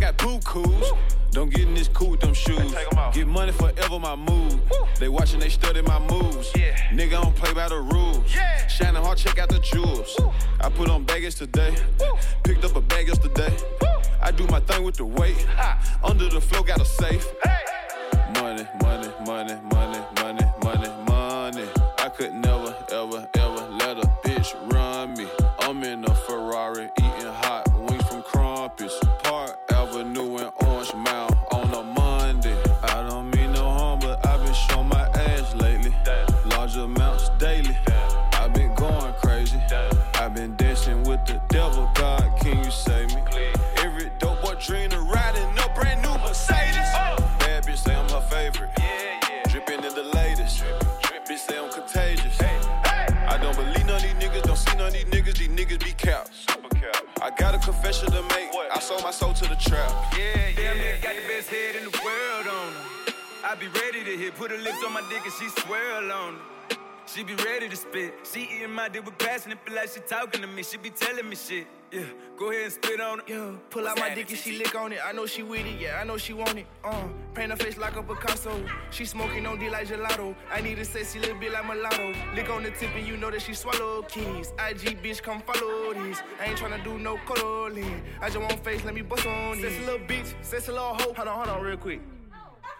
got boo coos. Don't get in this cool with them shoes. take 'em off. Get money forever, my mood. They watching, they study my moves. Yeah. Nigga, I don't play by the rules. Yeah. Shining hard, check out the jewels. I put on baggage today. Picked up a bag yesterday. I do my thing with the weight. Under the floor, got a safe. Money, money, money, money, money, be ready to hit, put her lips on my dick and she swirl on her. She be ready to spit. She eating my dick with passion, it feel like she talking to me. She be telling me shit. Yeah, go ahead and spit on it. Yeah, pull out my dick and she lick on it. I know she with it, yeah, I know she want it. Uh, paint her face like a Picasso. She smoking on D like gelato. I need a sexy little bit like mulatto. Lick on the tip and you know that she swallow keys. IG bitch, come follow these. I ain't tryna do no cuddling. I just want face, let me bust on it. Sexy little bitch, sexy little hoe. Hold on, hold on, real quick.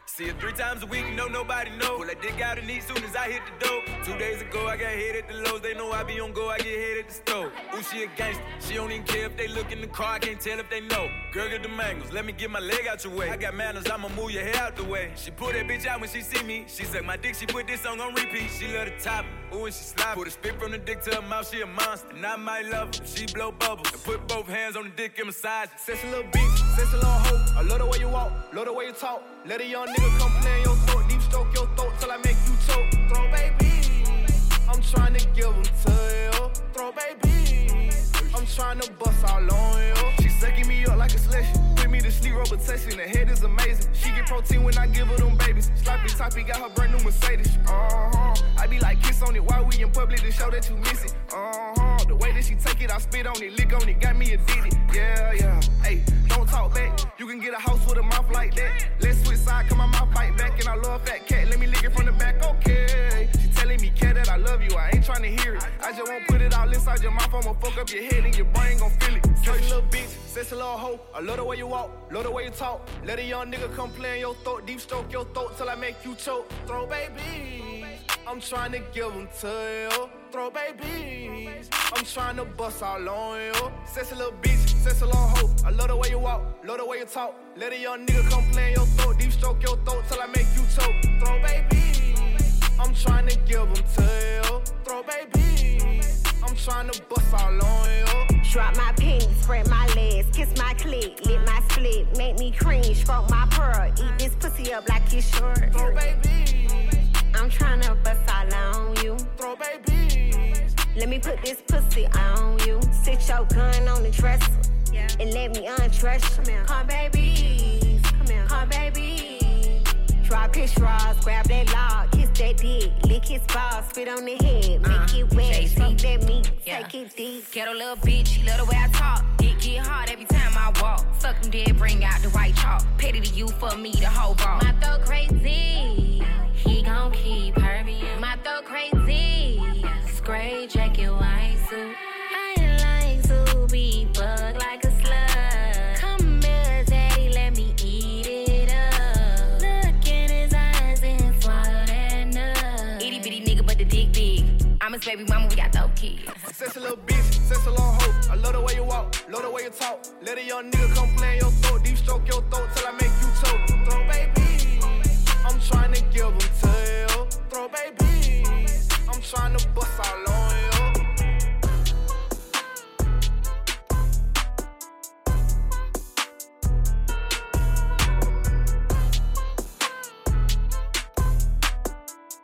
See her three times a week, no nobody know. Pull that dick out and eat soon as I hit the dope. Two days ago, I got hit at the lows. They know I be on go, I get hit at the stove. Ooh, she a gangster. She don't even care if they look in the car, I can't tell if they know. Girl, get the mangoes, let me get my leg out your way. I got manners, I'ma move your hair out the way. She pull that bitch out when she see me. She suck my dick, she put this song on repeat. She love the top, ooh, and she slide. Put a spit from the dick to her mouth, she a monster. And I might love her, she blow bubbles. And put both hands on the dick and massage. it. Sexy little bitch, sexy little hoe. I love the way you walk, love the way you talk. Let a young nigga come play in your throat, deep stroke your throat till I make you choke. Throw baby, I'm trying to give them to you. Throw baby, I'm trying to bust all on you. She sucking me up like a selection. To sleep, testing. The head is amazing. She get protein when I give her them babies. Sloppy toppy got her brand new Mercedes. Uh huh. I be like kiss on it while we in public to show that you miss it. Uh huh. The way that she take it, I spit on it, lick on it, got me addicted. Yeah, yeah. Hey, don't talk back. You can get a house with a mouth like that. Let's switch side, come on my mouth bite back, and I love fat cat. Let me lick it from the back, okay. She telling me, cat, that I love you. I ain't trying to hear it. I just won't put it all inside your mouth. I'ma fuck up your head and your brain gon' feel it. Sexy little hoe. I love the way you walk, love the way you talk. Let a young nigga come play in your throat, deep stroke your throat till I make you choke. Throw babies, I'm trying to give them to you. Throw babies. I'm trying to bust all on you. Sexy little bitch, sexy little hoe. I love the way you walk, love the way you talk. Let a young nigga come play in your throat. Deep stroke your throat till I make you choke. Throw babies. I'm trying to give them to you. Throw babies. I'm trying to bust all on you. Drop my pennies, spread my legs, kiss my clit, lit my split, make me cream, stroke my pearl, eat this pussy up like it's short. Throw babies. I'm tryna bust all on you. Throw babies. Let me put this pussy on you. Sit your gun on the dresser and let me undress you. Come babies, come here, come babies. Drop his straws, grab that log, kiss that dick, lick his balls, spit on the head, make uh, it wet, feed that meat, Yeah. take it deep. Ghetto little bitch, she love the way I talk. Dick get hard every time I walk. Fuck him dead, bring out the white chalk. Petty to you for me, the whole ball. My throat crazy, he gon' keep hurting. My throat crazy, gray jacket, white suit. Baby mama, we got dope kids. Sexy little bitch, sexy little hoe. I love the way you walk, love the way you talk. Let a young nigga come play in your throat, deep stroke your throat till I make you choke. Throw babies, I'm trying to give them to you. Throw babies, I'm trying to bust all on you.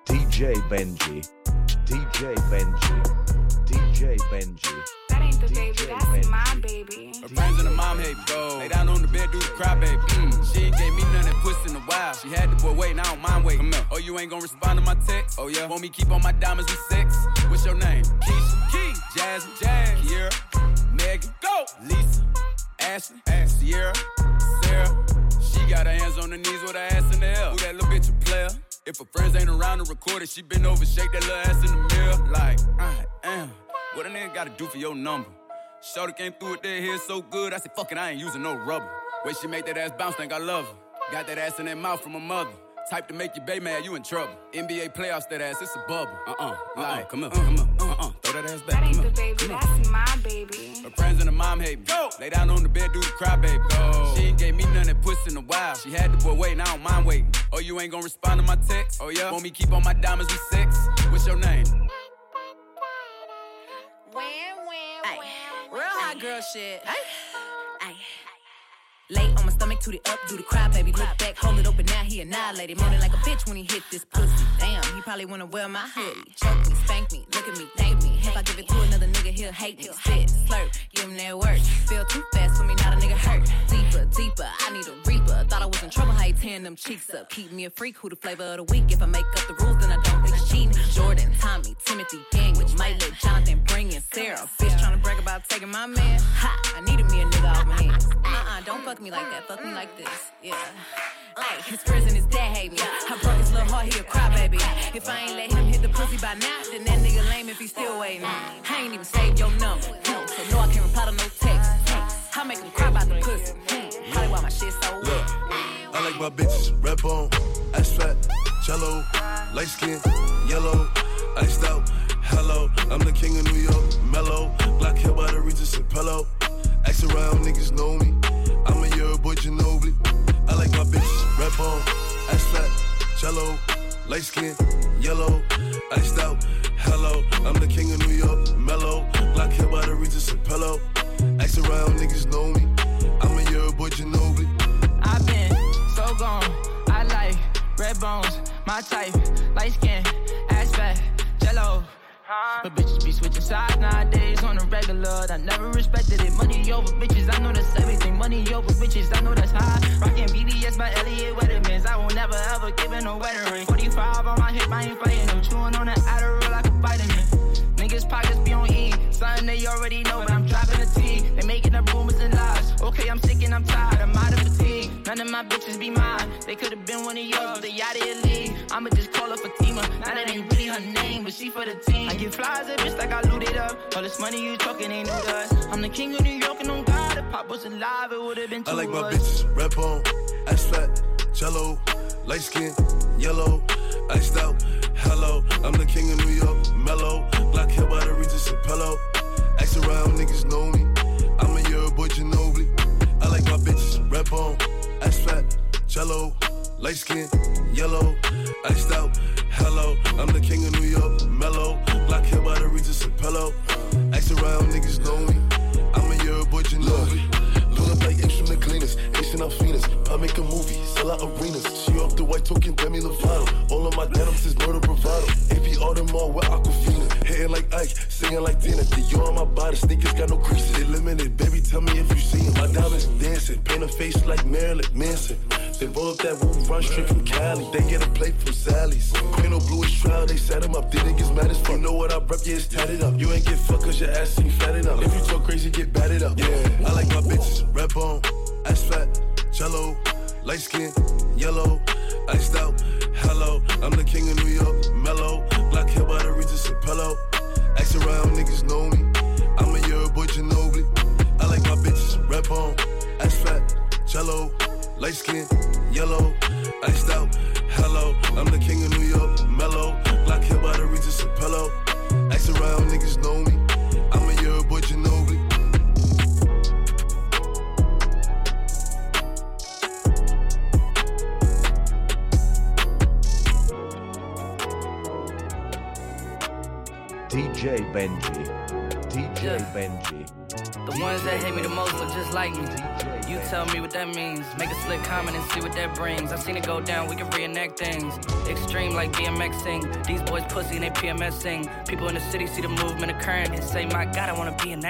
DJ Benji, DJ Benji, DJ Benji. That ain't the DJ baby, that's Benji. my baby. Her friends and her mom hate me. Go. Lay down on the bed, do the cry, baby. Mm. She ain't gave me none that puss in a while. She had the boy waiting, I don't mind waiting. Come here. Oh, you ain't gonna respond to my text? Oh, yeah. Want me keep on my diamonds with sex? What's your name? Keisha. Key. Jasmine. Jazz. Kiera. Megan. Go. Lisa. Ashley. Ash. Sierra. Sarah. She got her hands on her knees with her ass in the air. Who that little bitch a player? If her friends ain't around to record it, she been over, shake that little ass in the mirror. Like, I am. What a nigga gotta do for your number? Shorty came through with that hair so good, I said, fuck it, I ain't using no rubber. Way she make that ass bounce, think I love her. Got that ass in that mouth from her mother. Type to make you baby mad, you in trouble. NBA playoffs, that ass, it's a bubble. Uh-uh, uh-uh like, come here, uh, come here, uh, uh-uh, throw that ass back. That ain't the baby, that's my mom hate me. Go. Lay down on the bed, do the cry, baby. Go. She ain't gave me none that puss in a while. She had the boy waiting, I don't mind waiting. Oh, you ain't gonna respond to my text? Oh, yeah? Want me keep on my diamonds with sex? What's your name? Ay, real hot girl shit. Ay, ay. Lay on my stomach, toot it up, do the cry, baby. Look back, hold it open, now he annihilated. Moaning like a bitch when he hit this pussy. Damn, he probably wanna wear my hoodie. Choke me, spank me, look at me, thank me. If I give it to another nigga, he'll hate me. Spit, slurp, give him that work. Feel too fast for me, not a nigga hurt. Deeper, deeper, I need a reaper. Thought I was in trouble, how you tearing them cheeks up. Keep me a freak, who the flavor of the week. If I make up the rules, then I don't think cheating. Jordan, Tommy, Timothy, gang Daniel, might let Jonathan bring in Sarah. Bitch tryna brag about taking my man. Ha, I needed me a nigga off my hands. Uh-uh, don't fuck me like that, fuck me like this. Yeah. Ay, his friends and his dad hate me. I broke his little heart, he a crybaby. If I ain't let him hit the pussy by now, then that nigga lame if he still waiting. I ain't even saved your number, hmm, so no, I can't reply to no text. I make him cry about the pussy. Probably why my shit so Look, wet. I like my bitches red bone, ass fat, jello, light skin, yellow, iced out. Hello, I'm the king of New York, mellow, black hair by the Regis and pillow. Ask around, niggas know me. Ginobili. I like my bitches red bone, ass fat, jello, light skin, yellow, iced out. Hello, I'm the king of New York, mellow, black hair by the Regis and pillow. Ask around, niggas know me. I'm a year boy Ginobili. I've been so gone. I like red bones, my type, light skin, ass fat, jello. But bitches be switching sides nowadays on the regular. I never respected it. Money over bitches, I know that's everything. Money over bitches, I know that's high. Rockin' BDS by Elliot Weathermans. I will never ever give it no wedding ring. 45 on my hip, I ain't fighting them. Chewing on the Adderall like a vitamin. Niggas pockets be on E. Something they already know, but I'm dropping the T. They making up rumors and lies. Okay, I'm sick and I'm tired. I'm out of fatigue. None of my bitches be mine. They could have been one of yours, but they out of your league. I'ma just call her Fatima. Now that ain't really her name, but she for the team. I get flies at bitch like I looted up. All this money you talking ain't new to us. I'm the king of New York and on God. If Pop was alive, it would have been two I like my us. bitches red bone, ass fat, jello, light skin, yellow, iced out. hello. I'm the king of New York, mellow. Black hair by the Regis and pillow. Ask around, niggas know me. I'm a year boy Ginobili. I like my bitches red bone, ass jello, light skin, yellow, iced out. Hello, I'm the king of New York, mellow. Black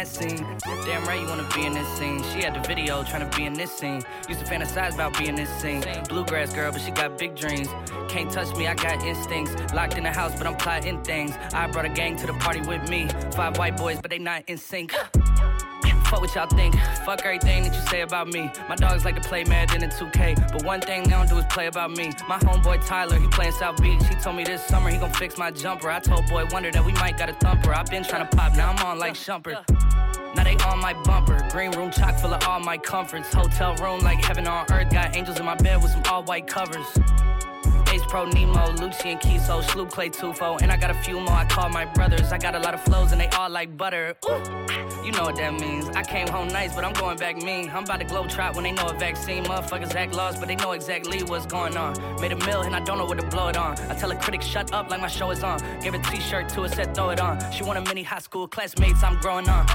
that scene. Damn right, you wanna be in this scene. She had the video trying to be in this scene. Used to fantasize about being this scene. Bluegrass girl, but she got big dreams. Can't touch me, I got instincts. Locked in the house, but I'm plotting things. I brought a gang to the party with me. Five white boys, but they not in sync. Fuck what y'all think. Fuck everything that you say about me. My dogs like to play Madden in 2K, but one thing they don't do is play about me. My homeboy Tyler, he playing South Beach. He told me this summer he gon' fix my jumper. I told Boy Wonder that we might got a thumper. I've been trying to pop, now I'm on like Shumpert. Now they on my bumper. Green room chock full of all my comforts. Hotel room like heaven on earth. Got angels in my bed with some all white covers. Ace Pro Nemo, Lucian Kiso, Sloop Clay Tufo, and I got a few more I call my brothers. I got a lot of flows and they all like butter. Ooh, you know what that means. I came home nice, but I'm going back mean. I'm about to glow trot when they know a vaccine. Motherfuckers act lost, but they know exactly what's going on. Made a mill and I don't know what to blow it on. I tell a critic shut up like my show is on. Gave a t-shirt to her, said throw it on. She want a mini high school classmates, I'm growing on.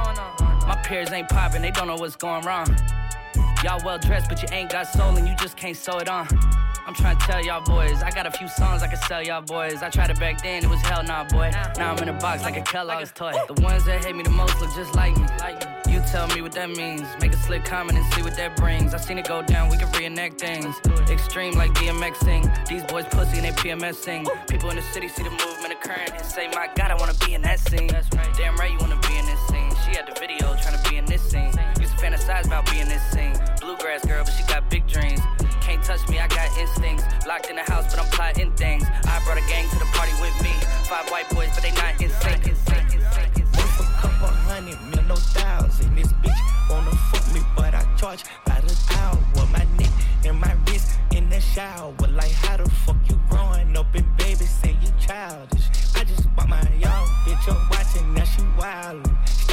My peers ain't popping, they don't know what's going wrong. Y'all well dressed, but you ain't got soul and you just can't sew it on. I'm trying to tell y'all boys, I got a few songs I can sell y'all boys. I tried it back then, it was hell nah, boy. Now I'm in a box like a Kellogg's toy. The ones that hate me the most look just like me. You tell me what that means. Make a slick comment and see what that brings. I seen it go down, we can reenact things. Extreme like DMX sing. These boys pussy and they PMS sing. People in the city see the movement occurring and say, My God, I wanna be in that scene. Damn right, you wanna be in this scene. She had the video trying to be in this scene. Used to fantasize about being this scene. Bluegrass girl, but she got big dreams. Can't touch me, I got instincts. Locked in the house, but I'm plotting things. I brought a gang to the party with me. Five white boys, but they not in sync. In sync, in sync, in sync. Worth a couple hundred mil, no thousand. This bitch wanna fuck me, but I charge by the hour. My neck and my wrist in the shower. Like, how the fuck you growing up and baby say you childish? I just bought my young bitch up watching, now she wildin'.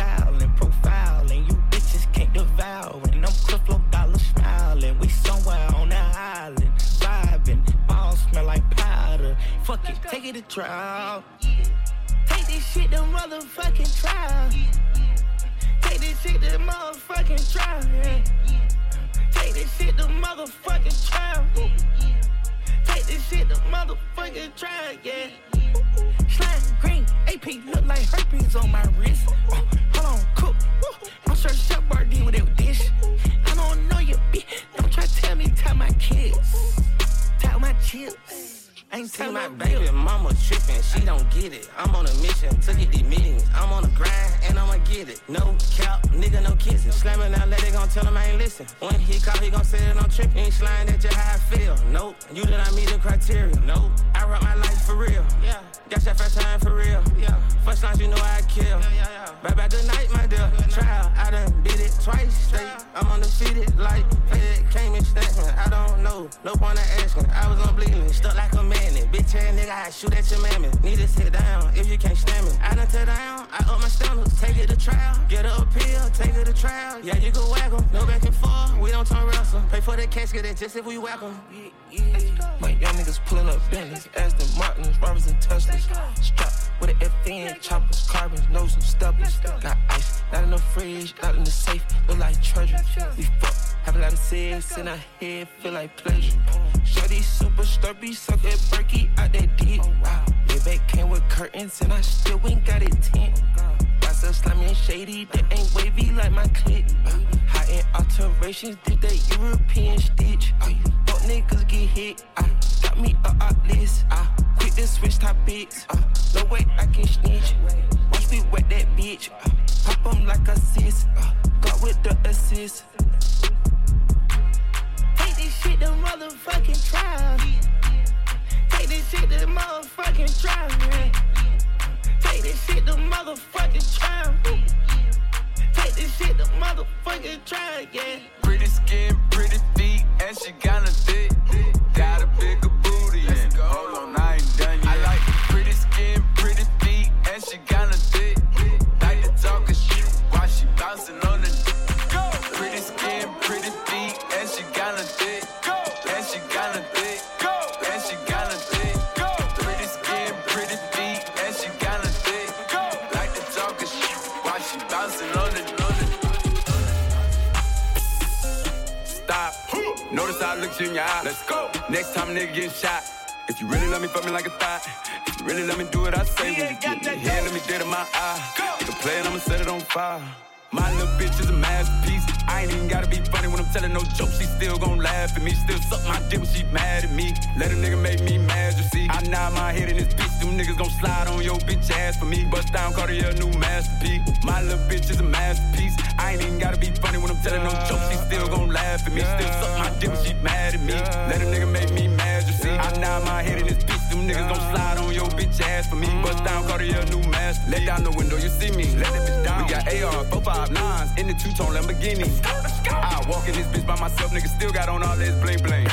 Styling, profiling, you bitches can't devour. And I'm Cliff dollar smiling. We somewhere on the island, vibing. Balls smell like powder. Fuck it, take it to trial. Take this shit to motherfucking trial. Take this shit to motherfucking trial. Take this shit to motherfucking trial. Take this shit to motherfucking trial. Yeah. Slime green, AP look like herpes on my wrist. Uh, hold on, cook. Woo. Sure Chef Boyardee with dish. I don't know you, bitch. Don't try to tell me, tell my kids. Tell my chips. Ain't See my baby mama tripping, she don't get it. I'm on a mission to get these meetings. I'm on a grind and I'ma get it. No cap, nigga, no kissing. Slamming out, let they gon' tell him I ain't listen. When he call, he gon' say that I'm trippin'. Ain't sliding that just how I feel. Nope, you did not meet the criteria. Nope, I rock my life for real. Yeah, got your first time for real. Yeah, first time you know I kill. Yeah, yeah, yeah. Bye bye, good night, my dear. Trial, I done beat it twice straight. I'm undefeated like Fed came in statement. I don't know, no point of asking. I was on bleeding, stuck like a magnet. Bitch ass nigga, I shoot at your mammy. Need to sit down if you can't stand me. I done tear down, I up my standards, take it to trial. Get a pill, take it to trial. Yeah, you can 'em, no back and forth, we don't turn wrestle. Pay for the casket, that's just if we whack 'em. Yeah, yeah. My young niggas pulling up Bentleys, Aston Martins, Rovers and Teslas. Strapped with an FN, choppers, carbons, know some steppers. Got ice, not in the fridge, not in the safe, look like treasure. We fuck, have a lot of sex in our head, feel like pleasure. Shorty super sturdy, suck that Berkey out that dick. Wow. back came with curtains and I still ain't got it tint. Got some slimy and shady that ain't wavy like my clip. High end alterations, did that European stitch. Fuck niggas get hit. I got me a up list. I quit the switch topics. Uh, no way I can snitch. Watch me wet that bitch. Uh, pop 'em like a sis. Uh, got with the assist. Shit to motherfucking trial. Take this shit to motherfucking trial. Take this shit to motherfucking trial. Take this shit to motherfucking trial, yeah. Pretty skin, pretty feet, and she got a dick. Got a bigger Notice how I looked you in your eye. Let's go. Next time nigga getting shot. If you really love me, fuck me like a thought. If you really let me do what I say, when you get me here, let me dead in my eye. The play it, I'ma set it on fire. My little bitch is a masterpiece. I ain't even gotta be funny when I'm telling no jokes. She still gon' laugh at me. Still suck my dick when she mad at me. Let a nigga make me mad, you see. I nod my head in this bitch. Them niggas gon' slide on your bitch ass for me. Bust down Cartier, new masterpiece. My little bitch is a masterpiece. I ain't even gotta be funny when I'm telling no jokes. She still gon' laugh at me. Still suck my dick when she mad at me. Let a nigga make me mad, see. I nod my head in this bitch. Them niggas gon' slide on your bitch ass for me. Bust down Cartier, new mask. Let down the window, you see me. Let that bitch down. We got AR, 459s in the two-tone Lamborghini. I walk in this bitch by myself, nigga still got on all this bling bling.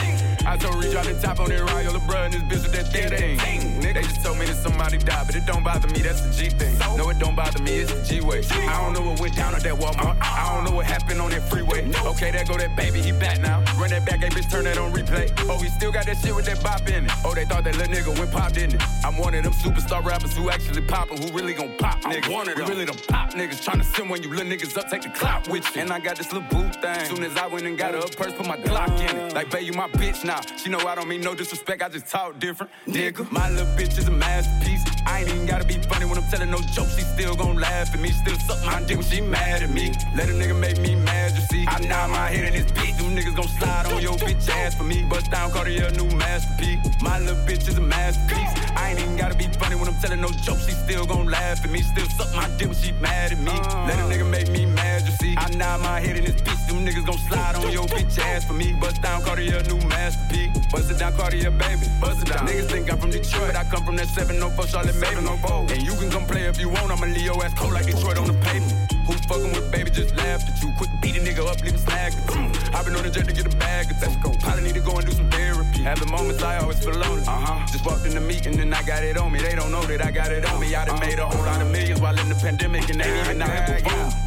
I told Reach out the top on that Royal LeBron, this bitch with that thing thing. Nigga, they just told me that somebody died, but it don't bother me, that's the G thing. No, it don't bother me, it's the G way. I don't know what went down at that Walmart. I don't know what happened on that freeway. Okay, there go that baby, he back now. Run that back, hey bitch, turn that on replay. Oh, he still got that shit with that bop in it. Oh, they thought that little nigga went pop, didn't it? I'm one of them superstar rappers who actually poppin', who really gon' pop niggas. One of them. We really them pop niggas, tryna send when you little niggas up, take the clout with you. And I got this little boot thing. Soon as I went and got her a purse, put my Glock in it. Like, babe, you my bitch now. She know I don't mean no disrespect, I just talk different. Nigga, my little bitch is a masterpiece. I ain't even gotta be funny when I'm telling no jokes. She still gon' laugh at me, still suck my dick when she mad at me. Let a nigga make me mad, you see. I nod my head in this bitch. Them niggas gon' slide on your bitch ass for me. Bust down Cartier, new masterpiece. My little bitch is a masterpiece. I ain't even gotta be funny when I'm telling no jokes. She still gon' laugh at me, still suck my dick when she mad at me. Let a nigga make me mad, you see. I nod my head in this bitch. Them niggas gon' slide on your bitch ass for me. Bust down Cartier, new masterpiece. Bust it down Cartier, baby. Bust it down. Niggas think I'm from Detroit, but I come from that 704 Charlotte Maven. And you can come play if you want. I'ma leave your ass cold like Detroit on the pavement. Who fucking with baby just laughed at you. Quick beat a nigga up, leave him slag at you. i been on the jet to get a bag of Let's go. Probably need to go and do some therapy. Have the moments I always feel lonely. Uh-huh. Just walked in the meeting and I got it on me. They don't know that I got it on me. I done made a whole lot of millions while in the pandemic and they ain't even out here perform.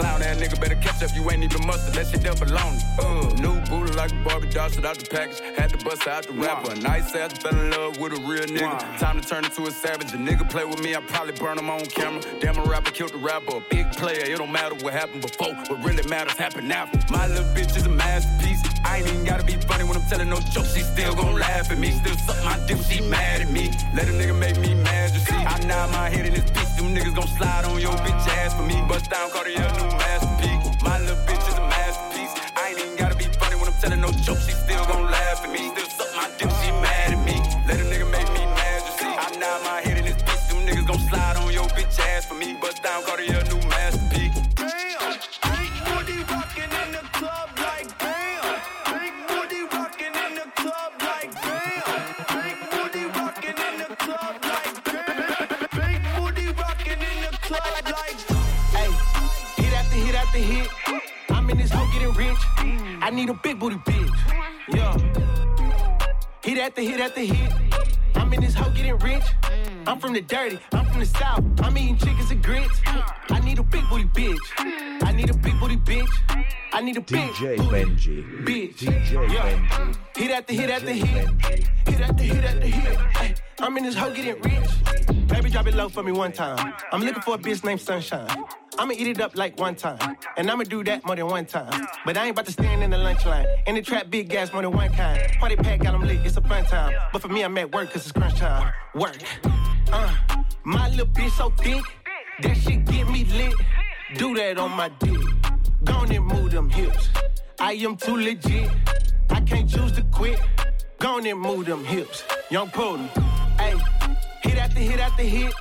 Clown ass nigga better catch up, you ain't even mustard. That shit there belong. Uh, new booty like a Barbie doll, shit out the package. Had to bust out the rapper. Nice ass, fell in love with a real nigga. Time to turn into a savage. A nigga play with me, I probably burn him on camera. Damn, a rapper killed the rapper. A big player, it don't matter what happened before. What really matters happened after. My little bitch is a masterpiece. I ain't even gotta be funny when I'm telling no jokes. She still gon' laugh at me. Still suck my dick she mad at me. Let a nigga make me mad, you see. I nod my head in this bitch. Them niggas gon' slide on your bitch ass for me. Bust down Cartier, new My little bitch is a masterpiece. I ain't even gotta be funny when I'm telling no jokes. She still gon' laugh at me. Still suck my dick she mad at me. Let a nigga make me mad, you see. I nod my head in this bitch. Them niggas gon' slide on your bitch ass for me. Bust down Cartier, new a big booty bitch. Yeah. Hit after hit after hit. I'm in this hoe getting rich. I'm from the dirty, I'm from the south. I'm eating chickens and grits. I need a big booty bitch. I need a big booty bitch. I need a big DJ booty Benji. bitch. DJ Yeah. Benji. Hit after hit after hit. Hit after hit after hit. I'm in this hoe getting rich. Baby, drop it low for me one time. I'm looking for a bitch named Sunshine. I'ma eat it up like one time. And I'ma do that more than one time. But I ain't about to stand in the lunch line. In the trap, big gas more than one kind. Party pack got 'em lit, it's a fun time. But for me, I'm at work cause it's crunch time. Work. Uh, my little bitch so thick. That shit get me lit. Do that on my dick. Go and move them hips. I am too legit. I can't choose to quit. Go on and move them hips. Young Potent. Hey, hit after hit after hit.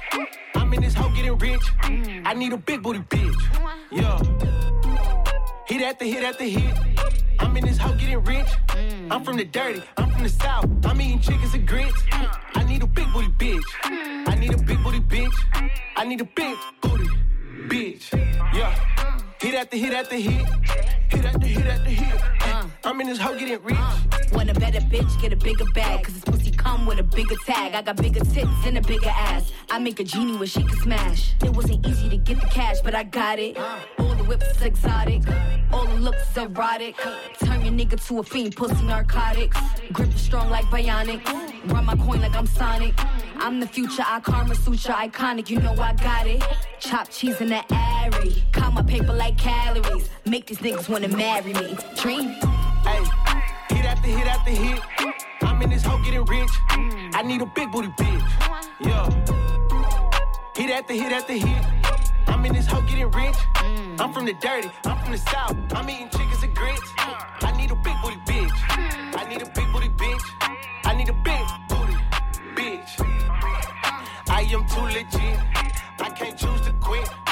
I'm in this hoe getting rich. I need a big booty bitch. Yo. Hit after hit after hit. I'm in this hoe getting rich. I'm from the dirty. I'm from the south. I'm eating chickens and grits. I need a big booty bitch. I need a big booty bitch. I need a big booty bitch. Yeah. Hit after hit after hit. Hit after hit after hit. I'm in this hoe getting rich. Uh, want a better bitch, get a bigger bag. Cause this pussy come with a bigger tag. I got bigger tits and a bigger ass. I make a genie where she can smash. It wasn't easy to get the cash, but I got it. Uh. All the whips exotic. All the looks erotic. Turn your nigga to a fiend, pussy narcotics. Grip is strong like bionic. Run my coin like I'm Sonic. I'm the future, I karma suture, iconic. You know I got it. Chop cheese in the airy. Count my paper like calories. Make these niggas wanna marry me. Dream. Hey, hit after hit after hit. I'm in this hoe getting rich. I need a big booty bitch. Yeah. Hit after hit after hit. I'm in this hoe getting rich. I'm from the dirty. I'm from the south. I'm eating chickens and grits. I need a big booty bitch. I need a big booty bitch. I need a big booty bitch. I am too legit. I can't choose to quit.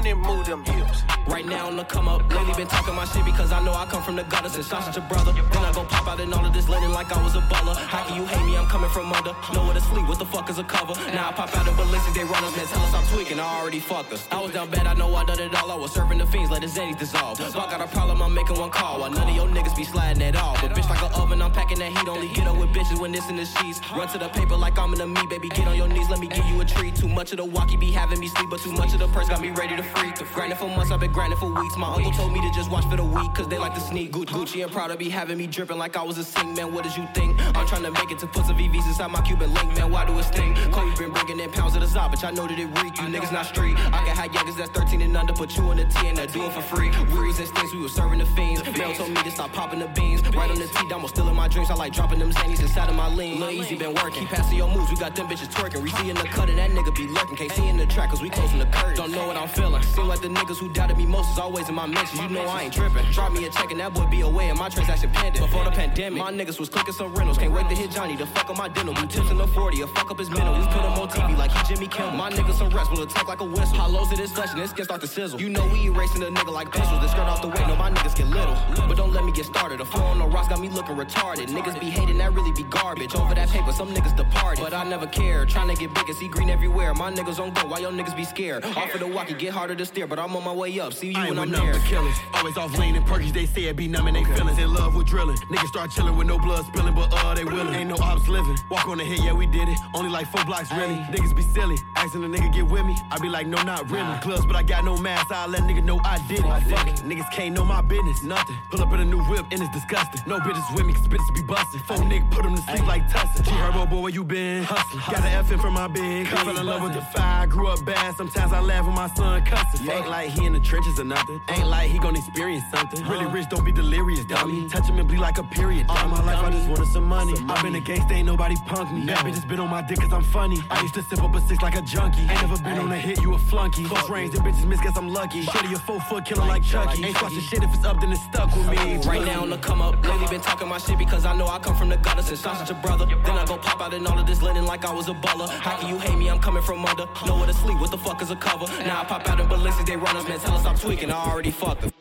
On and move them hips. Right now on the come up, lately been talking my shit because I know I come from the gutter since I'm such a brother. Then I go pop out in all of this linen like I was a baller. How can you hate me? I'm coming from under. Nowhere to sleep, what the fuck is a cover? Now I pop out in ballistics, they run us, man. Tell us I'm tweaking, I already fucked us. I was down bad, I know I done it all. I was serving the fiends, let the zeddies dissolve. If I got a problem, I'm making one call. While none of your niggas be sliding at all. But bitch, like an oven, I'm packing that heat. Only get up with bitches when this in the sheets. Run to the paper like I'm in the me, baby. Get on your knees, let me give you a treat. Too much of the walkie be having me sleep, but too much of the purse got me ready to freak. Grinding for months, I've been grinding for weeks. My uncle told me to just watch for the week, cause they like to sneak. Gucci, and Prada be having me dripping like I was a sing, man. What did you think? I'm trying to make it to put some VVs inside my Cuban link, man. Why do it sting? Kobe been bringing in pounds of the Zod, but I know that it reek. You niggas not street. I can have youngers that's 13 and under, put you in the T and I do it for free. We was in stinks, we was serving the fiends. Mel told me to stop popping the beans. Right on the T, down, still in my dreams. I like dropping them zannies inside of my lean. Lil Easy been working. Keep passing your moves, we got them bitches twerking. We in the cut and that nigga be lurking. Can't see in the track, cause we closing the curtain. Don't know what I'm feeling. Seem like the niggas who doubted me most is always in my mentions. You know I ain't tripping. Drop me a check and that boy be away and my transaction pending. Before the pandemic, my niggas was clicking some rentals. Can't wait to hit Johnny to fuck up my dental. We tips in the 40 a fuck up his mental. We put him on TV like he Jimmy Kimmel. My niggas some rest will attack like a whistle. Hollows this flesh and this can start to sizzle. You know we erasing a nigga like pistols. The skirt off the way, no my niggas get little. But don't let me get started. The flow on the rocks got me looking retarded. Niggas be hating, that really be garbage. Over that paper, some niggas departed. But I never care. Trying to get big and see green everywhere. My niggas on go, why your niggas be scared? Off of the walk, it get harder to steer. But I'm on my way up. See you I when ain't I'm there. killers. Always off lean and perkies, they say it be numbing they feelings. In love with drilling. Niggas start chilling with no blood spilling, but uh, they willing. Ain't no ops living. Walk on the hit, yeah, we did it. Only like four blocks, really. Niggas be silly. Asking a nigga get with me. I be like, no, not really. Clubs, but I got no mask. I let nigga know I did it. I Fuck it. Niggas can't know my business. Nothing. Pull up in a new whip and it's disgusting. No bitches with me, cause bitches be busting. Four niggas put them to sleep like Tussin. G Herbo, boy, where you been? Hustling. Got an F in from my big. I fell in love with the fire. Grew up bad. Sometimes I laugh when my son cussing. Ain't like he in the trenches or nothing. Ain't like he gon' experience something. Really rich, don't be delirious, dummy. Touch him and bleed like a period. All my life, I just wanted some money. I've been a gangsta, ain't nobody punk me. That bitch just been on my dick cause I'm funny. I used to sip up a six like a junkie. Ain't never been on a hit, you a flunky. Close range, them bitches miss, guess I'm lucky. Shorty a four foot killer like Chucky. Ain't trusting shit if it's up, then it's stuck with me. Right now on the come up, lately been talking my shit because I know I come from the gutter since I'm such a brother. Then I go pop out in all of this linen like I was a baller. How can you hate me? I'm coming from under. Nowhere to sleep, what the fuck is a cover? Now I pop out in ballistics, they run us, man. Tell us I'm tweaking, I already fucked them.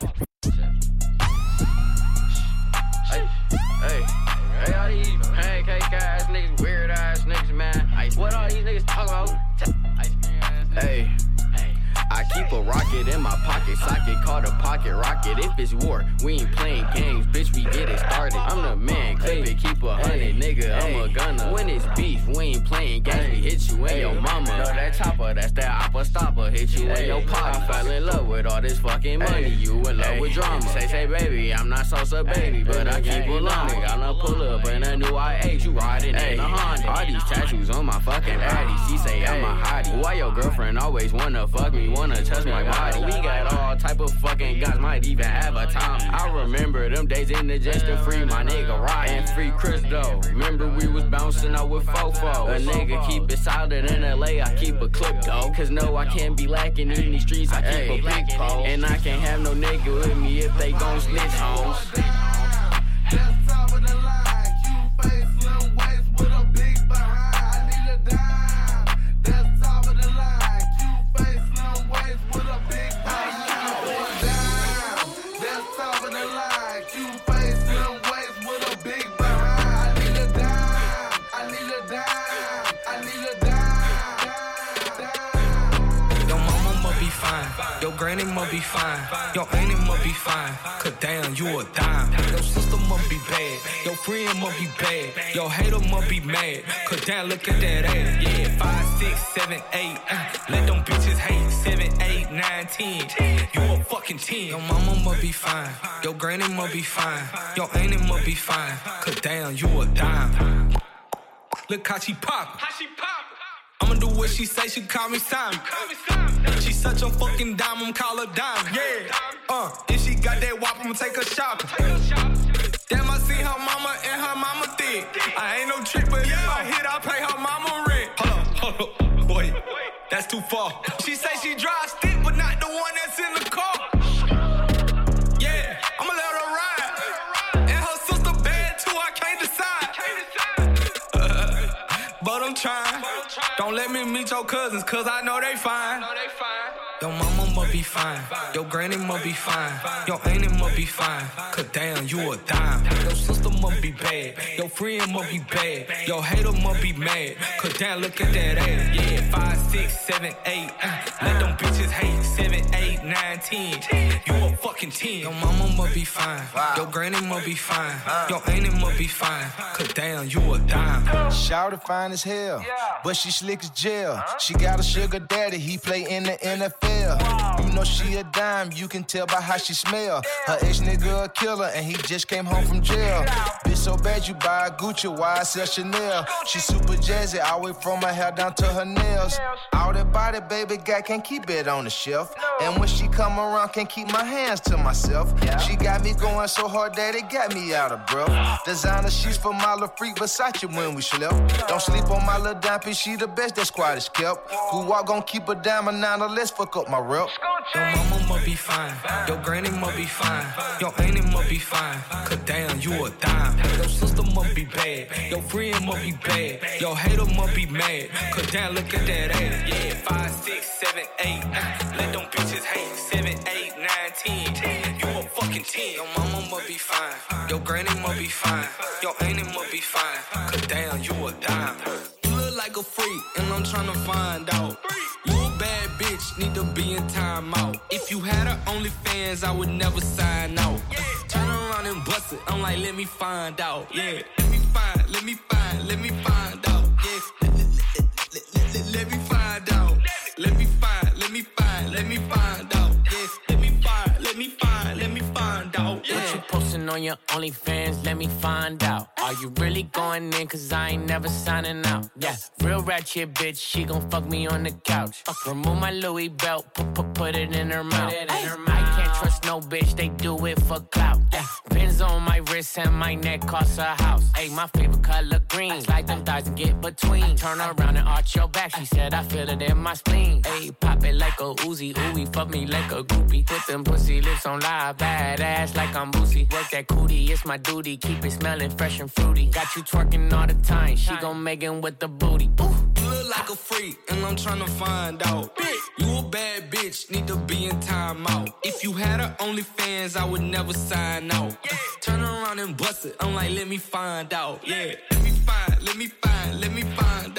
Hey, hey, hey, all these pancake ass niggas, weird ass niggas, man. What all these niggas talking about? Hey, I keep a rocket in my pocket. Socket called a pocket rocket. If it's war, we ain't playing games, bitch. We get it started. I'm the man, clip it, keep a hundred, nigga. I'm a gunner. When it's beef, we ain't playing games. We hit you in your mama. No, that chopper, that's that oppa stopper. Hit you in your pop. I fell in love with all this fucking money. You in love with drama. Say, say, baby, I'm not Sosa, baby, but I keep a long. I'm a pull up in a new I8. You riding in a Honda. All these tattoos on my fucking body. She say I'm a hottie. Why your girlfriend always wanna fuck me, wanna touch my body? We got all type of fucking guys, might even have a time. I remember them days in the just to free my nigga Ryan and free Chris though. Remember we was bouncing out with Fofo. A nigga keep it solid in LA, I keep a clip though. Cause no, I can't be lacking in these streets, I keep a big pole. And I can't have no nigga with me if they gon' snitch homes. Be fine. Your auntie must be fine. Cause damn, you a dime. Your sister must be bad. Your friend must be bad. Your hater must be mad. Cause damn, look at that ass. Yeah, five, six, seven, eight. Uh, let them bitches hate. Seven, eight, nine, ten. You a fucking ten. Your mama must be fine. Your granny must be fine. Your auntie must be fine. Cause damn, you a dime. Look how she pop. how she pop. I'ma do what she say, she call me Simon. She such a fucking dime, I'm call her diamond. Yeah. Uh, if she got that wop, I'ma take her shopping. Damn, I see her mama and her mama thick. I ain't no trick, but if I hit, I pay her mama rent. Hold up, hold up, boy. That's too far. Let me meet your cousins, cause I know they fine. Your mama be fine. Your granny must be fine. Your auntie must be fine. Cause damn, you a dime. Your sister must be bad. Your friend must be bad. Your hater must be mad. Cause damn, look at that ass. Yeah, five, six, seven, eight. Uh, let them bitches hate. Seven, eight, nine, ten. You a fucking ten. Your mama must be fine. Your granny must be fine. Your auntie must be fine. Cause damn, you a dime. Shout fine as hell, but she slick as jail. She got a sugar daddy, he play in the NFL. Know she a dime, you can tell by how she smell. Her ex nigga a killer, and he just came home from jail. Bitch so bad you buy a Gucci, why I sell Chanel? She super jazzy, all the way from her hair down to her nails. All that body, baby, guy can't keep it on the shelf. And when she come around, can't keep my hands to myself. She got me going so hard that it got me out of breath. Designer sheets for my little freak Versace when we slept. Don't sleep on my little dime she the best that squad is kept. Who walk gon' keep a nine or let's fuck up my rep. Your mama must be fine. Your granny must be fine. Your auntie must be fine. Cause damn, you a dime. Your sister must be bad. Your friend must be bad. Your hater must be mad. Cause damn, look at that ass. Yeah, five, six, seven, eight. Let them bitches hate. Seven, eight, nine, ten. You a fucking ten. Your mama must be fine. Your granny must be fine. Your auntie must be fine. Cause damn, you a dime. You look like a freak, and I'm tryna find out. Be in timeout. If you had a OnlyFans, I would never sign out. Turn around and bust it. I'm like, let me find out. Yeah, let me find, let me find, let me find out. Yeah, let, let, let, let me out. What you posting on your OnlyFans? Let me find out. Are you really going in? Cause I ain't never signing out. Yeah, real ratchet bitch, she gon' fuck me on the couch. Remove my Louis belt, put, put, put it in her mouth. I can't trust no bitch, they do it for clout. Yeah, pins on my wrist and my neck cost a house. Hey, my favorite color green. Slide them thighs and get between. Turn around and arch your back. She said I feel it in my spleen. Hey, pop it like a Uzi, ooey, fuck me like a groupie. Put them pussy lips on live, bad ass like I'm Boosie. Work that cootie, it's my duty. Keep it smelling fresh and fruity. Got you twerking all the time. She gon' make it with the booty. Ooh. You look like a freak, and I'm tryna find out. Bitch, You a bad bitch, need to be in timeout. If you had a OnlyFans, I would never sign out. Turn around and bust it. I'm like, let me find out. Yeah, let me find, let me find, let me find out.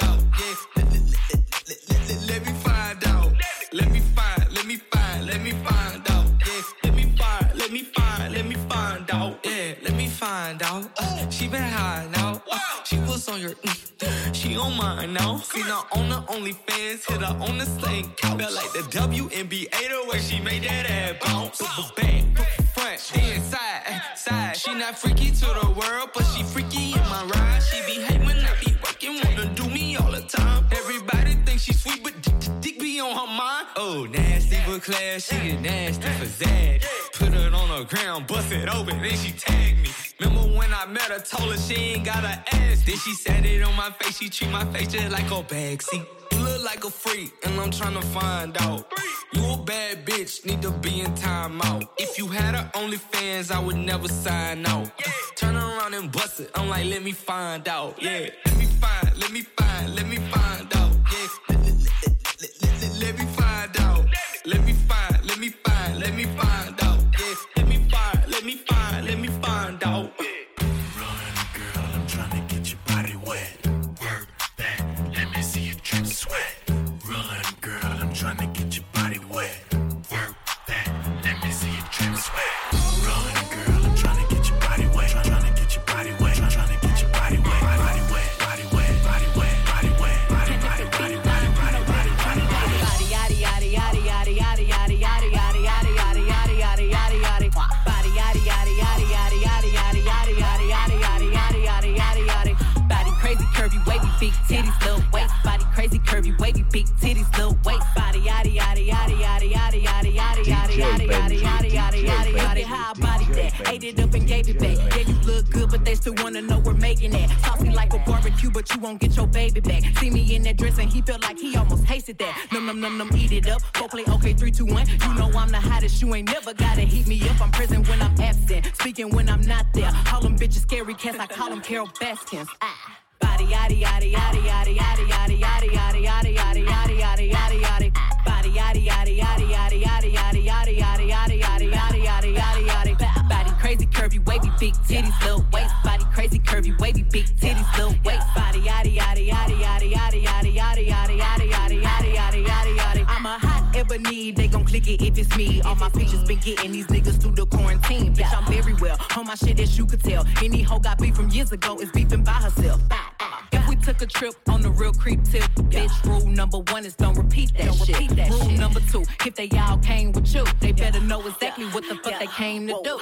She on mine now. Seen her on the OnlyFans, hit her on the same couch. Felt like the WNBA the way she made that ass bounce. Back, front, then side. She not freaky to the world, but she freaky in my ride. She be hate when I be working, wanna do me all the time. Everybody thinks she sweet, but dick, be on her mind. Oh, nasty but class, she get nasty for that. Put it on the ground, bust it open, then she tagged me. Remember when I met her, told her she ain't got a ass. Then she said it on my face, she treat my face just like a backseat. You look like a freak, and I'm trying to find out. You a bad bitch, need to be in timeout. If you had a OnlyFans, I would never sign out. Turn around and bust it, I'm like, let me find out. Yeah, let me find, let me find, let me find out. Big titties little waist Body crazy curvy wavy big titties little waist Body yaddy yaddy yaddy yaddy yaddy yaddy yaddy yaddy yaddy yaddy yaddy yaddy yaddy yaddy How I body that ate it up and gave it back Yeah you look good but they still wanna know we're making it Saucy like a barbecue but you won't get your baby back See me in that dress and he felt like he almost tasted that Num num num num eat it up Go play okay three two one You know I'm the hottest you ain't never gotta heat me up I'm present when I'm absent Speaking when I'm not there Call them bitches scary cats I call them Carole Baskins ah. Body yaddy yaddy yaddy yaddy yaddy yaddy yaddy yaddy yaddy yaddy yaddy yaddy yaddy yaddy Body yaddy yaddy yaddy yaddy yaddy yaddy yaddy yaddy yaddy yaddy yaddy yaddy yaddy yaddy Body crazy curvy wavy big titties little waist Body crazy curvy wavy big titties little waist Body yaddy yaddy yaddy yaddy yaddy yaddy yaddy yaddy yaddy yaddy yaddy yaddy yaddy yaddy I'm a hot ebony, they gon' click it if it's me. All my pictures been getting these niggas through the quarantine. Bitch, I'm very well on my shit as you could tell. Any hoe got beef from years ago is beefing by herself. We took a trip on the real creep tip, bitch, rule number one is don't repeat that shit. Repeat that rule number two, if they all came with you, they better know exactly what the fuck they came to do.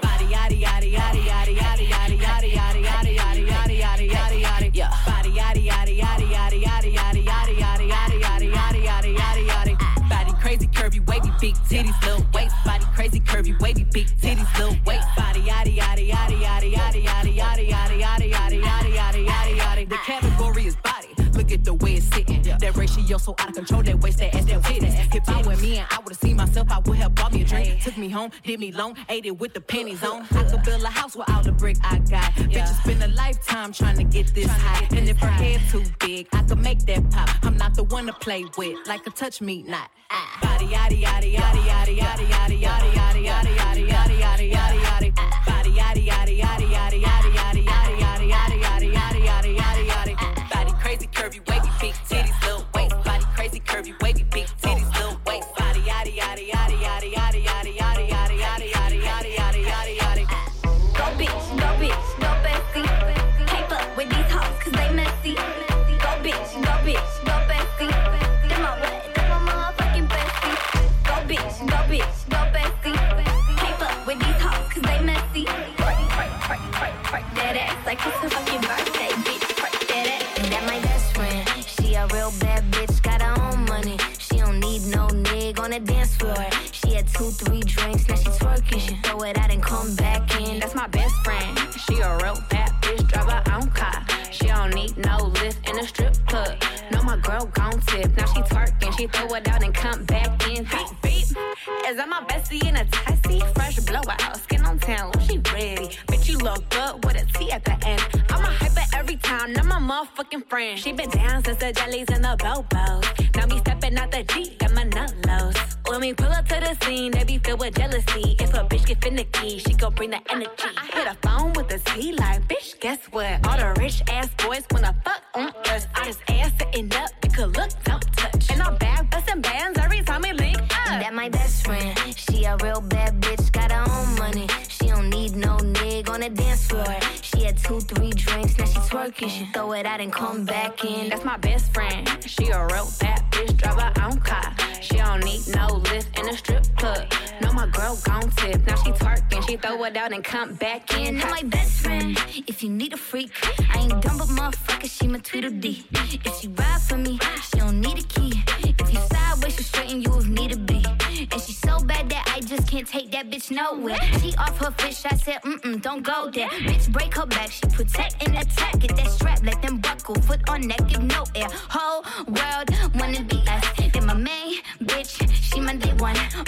Body yaddy yaddy yaddy yaddy yaddy yaddy yaddy yaddy yaddy yaddy yaddy yaddy yaddy yaddy yeah. Body yaddy yaddy yaddy yaddy yaddy yaddy yaddy yaddy yaddy yaddy yaddy yaddy yaddy yaddy Body crazy curvy wavy big titties little waist Body crazy curvy wavy big titties little waist Body yaddy yaddy yaddy yaddy yaddy yaddy yaddy yaddy yaddy yaddy yaddy yaddy at the way it's sitting. That ratio so out of control. That waist, that ass, that titties. If I were me and I would've seen myself, I would have bought me a drink. Took me home, did me long, ate it with the pennies on. I could build a house with all the brick I got. Bitches spend a lifetime trying to get this high. And if her head too big, I could make that pop. I'm not the one to play with, like a touch me not. Body yaddy yaddy yaddy yaddy yaddy yaddy yaddy yaddy yaddy yaddy yaddy yaddy yaddy yaddy. Body yaddy yaddy yaddy yaddy yaddy yaddy yaddy yaddy yaddy yaddy yaddy yaddy yaddy yaddy. Curvy wavy big titties the dance floor. She had two, three drinks, now she twerking. She throw it out and come back in. That's my best friend. She a real bad bitch, drive her own car. She don't need no lift in a strip club. No, my girl gon' tip. Now she twerking, she throw it out and come back in. Beep, beep. Is that my bestie in a taxi? Fresh blowout, skin on town, she ready. Bitch, you look good with a T at the end. I'm a hyper every time, not my motherfucking friend. She been down since the jellies and the bobos. Now me stepping out the Jeep, got. When we pull up to the scene, they be filled with jealousy. If a bitch get finicky, she gon' bring the energy. I hit a phone with a T like, bitch, guess what? All the rich ass boys wanna fuck on us. I just ass sitting up, you could look, don't touch. And I'm back busting bands every time we link up. That my best friend. She a real bad bitch, got her own money. She don't need no nigga on the dance floor. She had two, three drinks, now she twerking. twerking. She throw it out and come back in. That's my best friend. She a real bad bitch, drive her own car. Don't need no lift in a strip club. No, my girl gon' tip. Now she twerking. She throw it out and come back in. I'm my best friend. If you need a freak, I ain't dumb but motherfucker. She my Tweedledee. If she ride for me, she don't need a key. If you sideways, she straighten you if need to be. And she so bad that I just can't take that bitch nowhere. She off her fish, I said, mm-mm, don't go there. Bitch, break her back, she protect and attack. Get that strap, let them buckle. Foot on neck, give no air. Whole world wanna be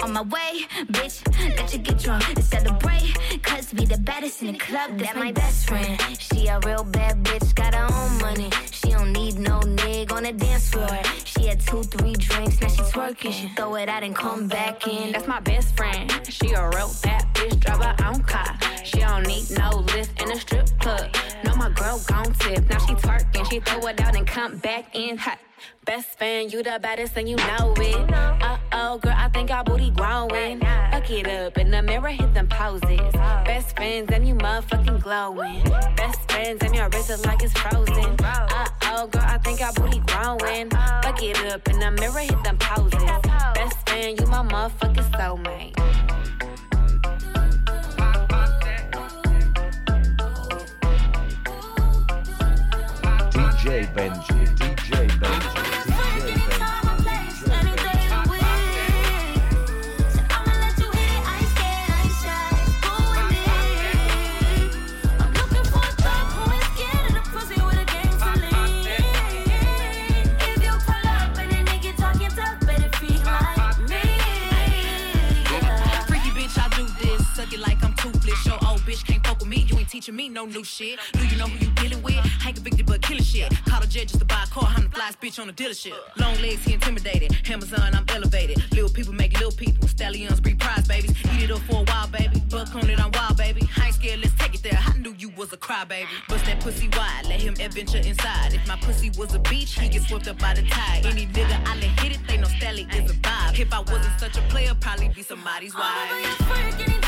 On my way, bitch, let you get drunk to celebrate. Cause we the baddest in the club, that's my best friend. She a real bad bitch, got her own money. She don't need no nigga on the dance floor. She had two, three drinks, now she twerking. She throw it out and come back in. That's my best friend. She a real bad bitch, drive her own car. She don't need no lift in a strip club. No, my girl gon' tip. Now she twerking, she throw it out and come back in hot. Best fan, you the baddest and you know it. Uh oh, girl, I think our booty growing. Fuck it up in the mirror, hit them poses. Best friends and you motherfucking glowing. Best friends and your wrist is like it's frozen. Uh oh, girl, I think our booty growing. Fuck it up in the mirror, hit them poses. Best friend, you my motherfucking soulmate. DJ Benji, fuck with me. You ain't teaching me no new shit. Do you know who you dealing with? Ain't convicted but killing shit. Call a jet just to buy a car. I'm the flyest bitch on the dealership. Long legs, he intimidated. Amazon, I'm elevated. Little people make little people. Stallions breed prize babies. Eat it up for a while, baby. Buck on it, I'm wild, baby. I ain't scared, let's take it there. I knew you was a crybaby. Bust that pussy wide, let him adventure inside. If my pussy was a beach, he get swept up by the tide. Any nigga I let hit it, they know Stally is a vibe. If I wasn't such a player, probably be somebody's wife.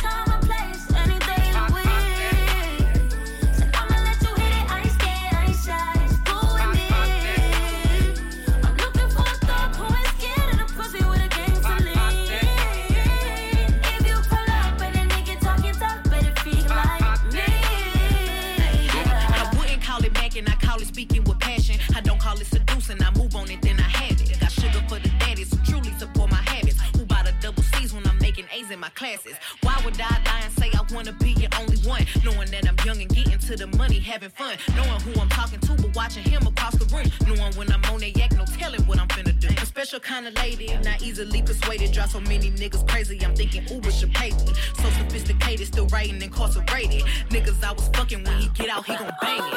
Incarcerated. Niggas I was fucking when he get out, he gon' bang it.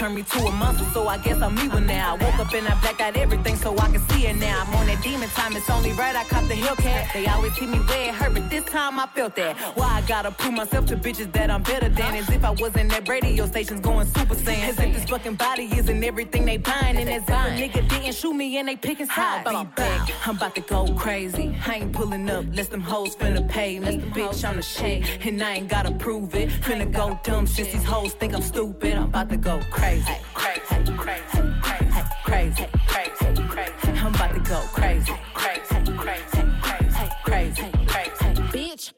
Turned me to a monster, so I guess I'm evil now. I woke up and I blacked out everything so I can see it now. I'm on that demon time, it's only right I caught the Hellcat. They always hit me where it hurt, but this time I felt that. Why I gotta prove myself to bitches that I'm better than? As if I wasn't at radio stations going super saiyan. As if this fucking body isn't everything they buying. And as if a nigga didn't shoot me and they picking sides. Be back, I'm about to go crazy. I ain't pulling up, less them hoes finna pay me. Bitch, I'm the shit, and I ain't gotta prove it. Finna go dumb since these hoes think I'm stupid. I'm about to go crazy, crazy, crazy, crazy, crazy, crazy, crazy. I'm about to go crazy,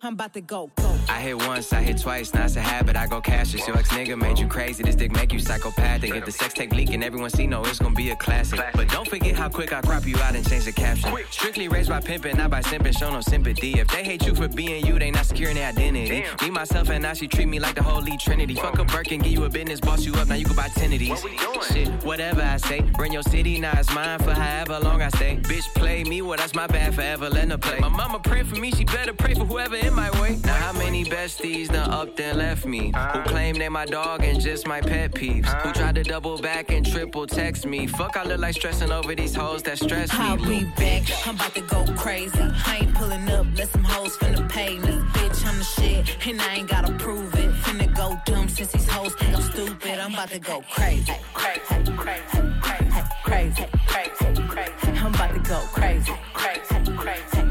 I'm about to go, go. I hit once, I hit twice, now it's a habit. I go cashless. Your ex nigga made you crazy. This dick make you psychopathic. If the sex tape leak and everyone see, no, it's gonna be a classic. But don't forget how quick I crop you out and change the caption. Strictly raised by pimping, not by simping. Show no sympathy. If they hate you for being you, they not securing their identity. Me, myself, and I, she treat me like the holy trinity. Fuck a Birkin, give you a business, boss you up. Now you can buy ten of these. Shit, whatever I say. Run your city, now it's mine for however long I stay. Bitch, play me, well, that's my bad forever. Let her play. My mama pray for me, she better pray for whoever in it my way. Now how many besties done up then left me? Who ah. claim they my dog and just my pet peeves? Who ah. tried to double back and triple text me? Fuck, I look like stressing over these hoes that stress me. I'll be back. I'm about to go crazy. I ain't pulling up, let some hoes finna pay me. Bitch, I'm the shit, and I ain't gotta prove it. Finna go dumb since these hoes think I'm stupid. I'm about to go crazy. Crazy, crazy, crazy, crazy, crazy, crazy. I'm about to go crazy. Crazy, crazy, crazy, crazy, crazy.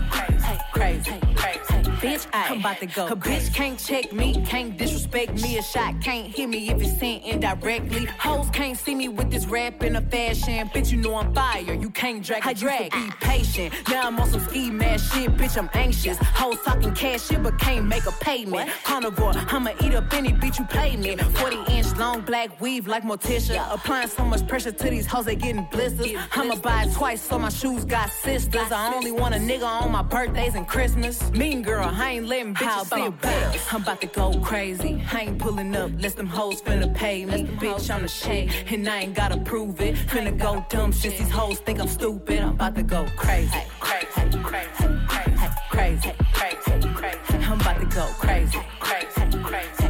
Bitch, I'm about to go. A bitch can't check me, can't disrespect me. A shot can't hit me if it's sent indirectly. Hoes can't see me with this rap in a fashion. Bitch, you know I'm fire. You can't drag a drag. Be patient. Now I'm on some ski mask shit. Bitch, I'm anxious. Hoes talking cash shit, but can't make a payment. Carnivore, I'ma eat up any bitch you pay me. 40 inch long black weave like Morticia. Applying so much pressure to these hoes, they getting blisters. I'ma buy it twice so my shoes got sisters. I only want a nigga on my birthdays and Christmas. Mean girl, I ain't letting bitches see a. I'm about to go crazy. I ain't pulling up, let them hoes finna pay me. Bitch, I'm the shit, and I ain't gotta prove it. Finna go dumb since these hoes think I'm stupid. I'm about to go crazy. Crazy, crazy, crazy, crazy, crazy, crazy. I'm about to go crazy, crazy, crazy.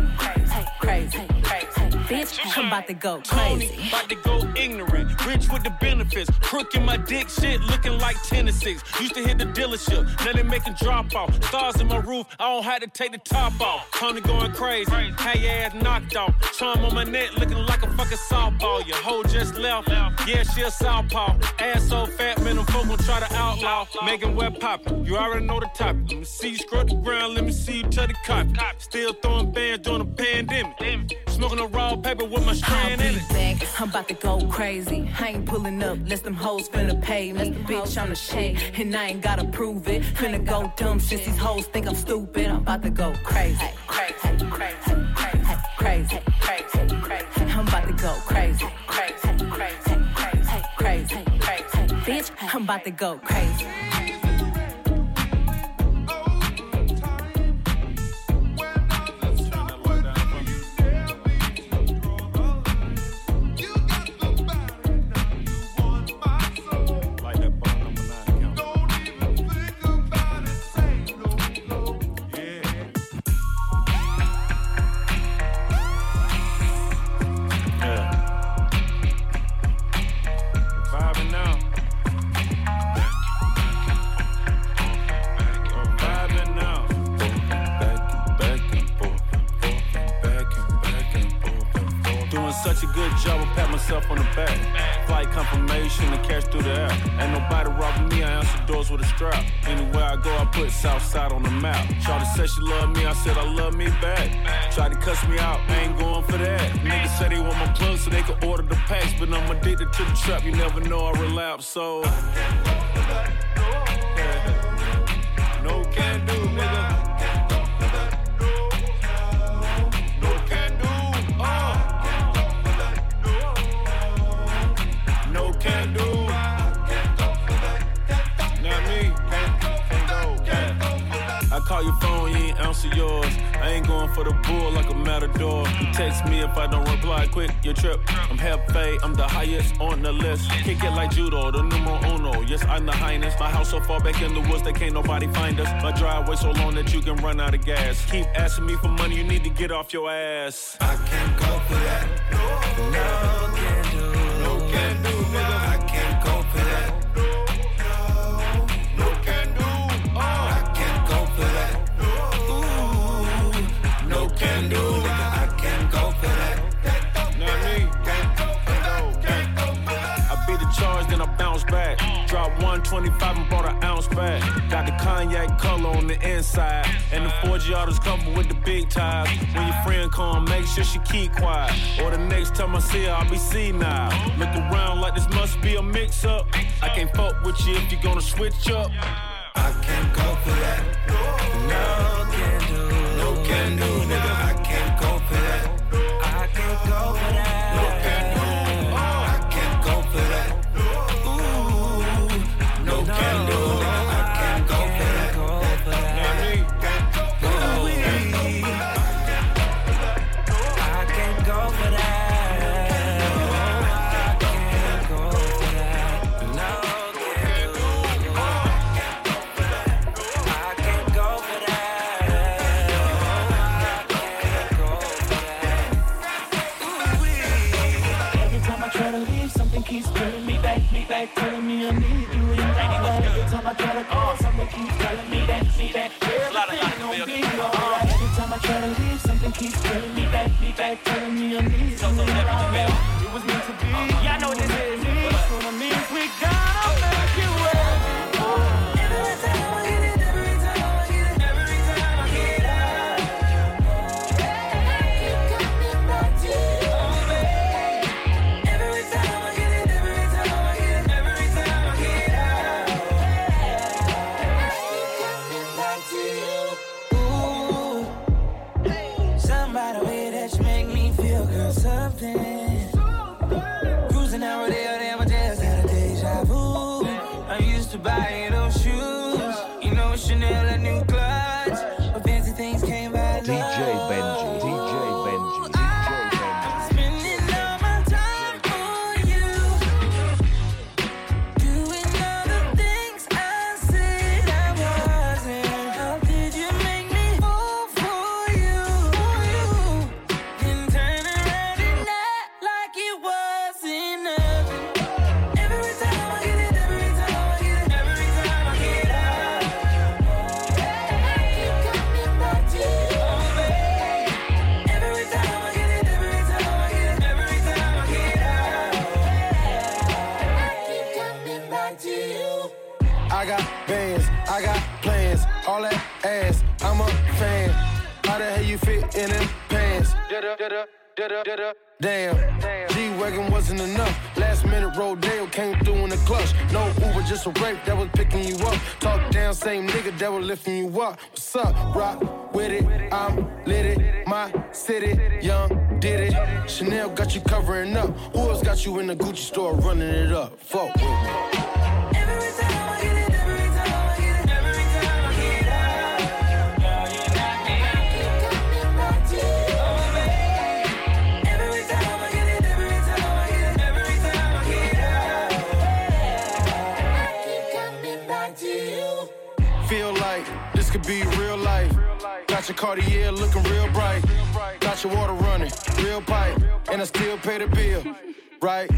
Bitch, I'm about to go Tony, crazy. about to go ignorant, rich with the benefits, crook in my dick shit, looking like 10 to 6. Used to hit the dealership, now they making drop off. Stars in my roof, I don't have to take the top off. Tony going crazy, had your ass knocked off. Charm on my neck, looking like a fucking softball. Your hoe just left, yeah, she a southpaw. Ass so fat, man, them folk gon' try to outlaw. Making Web pop, you already know the top. Let me see you scrub the ground, let me see you touch the cop. Still throwing bands during the pandemic. Smoking a raw paper with my strand in it. back. I'm about to go crazy. I ain't pulling up, let them hoes finna pay me. Bitch, I'm the shit, and I ain't gotta prove it. Finna go dumb since these hoes think I'm stupid. I'm about to go crazy. Crazy, crazy, crazy, crazy, crazy, crazy. I'm about to go crazy. Crazy, crazy, crazy, crazy, crazy. Bitch, I'm about to go crazy. Such a good job, I pat myself on the back. Flight confirmation and cash through the app. Ain't nobody robbing me, I answer doors with a strap. Anywhere I go, I put Southside on the map. Shawty said she love me, I said I love me back. Tried to cuss me out, I ain't going for that. Niggas say they want my plug so they can order the packs, but I'm addicted to the trap. You never know I relapse, so. No can call your phone, you ain't answer yours. I ain't going for the bull like a matador. You text me if I don't reply quick, your trip. I'm Hefe, I'm the highest on the list. Kick it like judo, the numero uno. Yes, I'm the highness. My house so far back in the woods that can't nobody find us. My driveway so long that you can run out of gas. Keep asking me for money, you need to get off your ass. I can't go for that. No, do. No charge, then I bounce back. Drop 125 and bought an ounce back. Got the cognac color on the inside. And the 4G autos covered with the big ties. When your friend come, make sure she keep quiet. Or the next time I see her, I'll be senile. Look around like this must be a mix up. I can't fuck with you if you're gonna switch up. I can't go for that. No can do. No can do, nigga. I can't go for that. I can't go for that. I try to call, something keeps telling me that, me that everything gon' be alright. Every time I try to leave, something keeps pulling me back, me back, telling me I need you. And it to buy those shoes, Damn, G-Wagon wasn't enough. Last minute Rodeo came through in the clutch. No Uber, just a Wraith that was picking you up. Talk down, same nigga that was lifting you up. What's up? Rock with it, I'm lit it. My city, young, did it. Chanel got you covering up. Who else got you in the Gucci store running it up? Fuck could be real life. Got your Cartier looking real bright. Got your water running, real pipe. And I still pay the bill, right?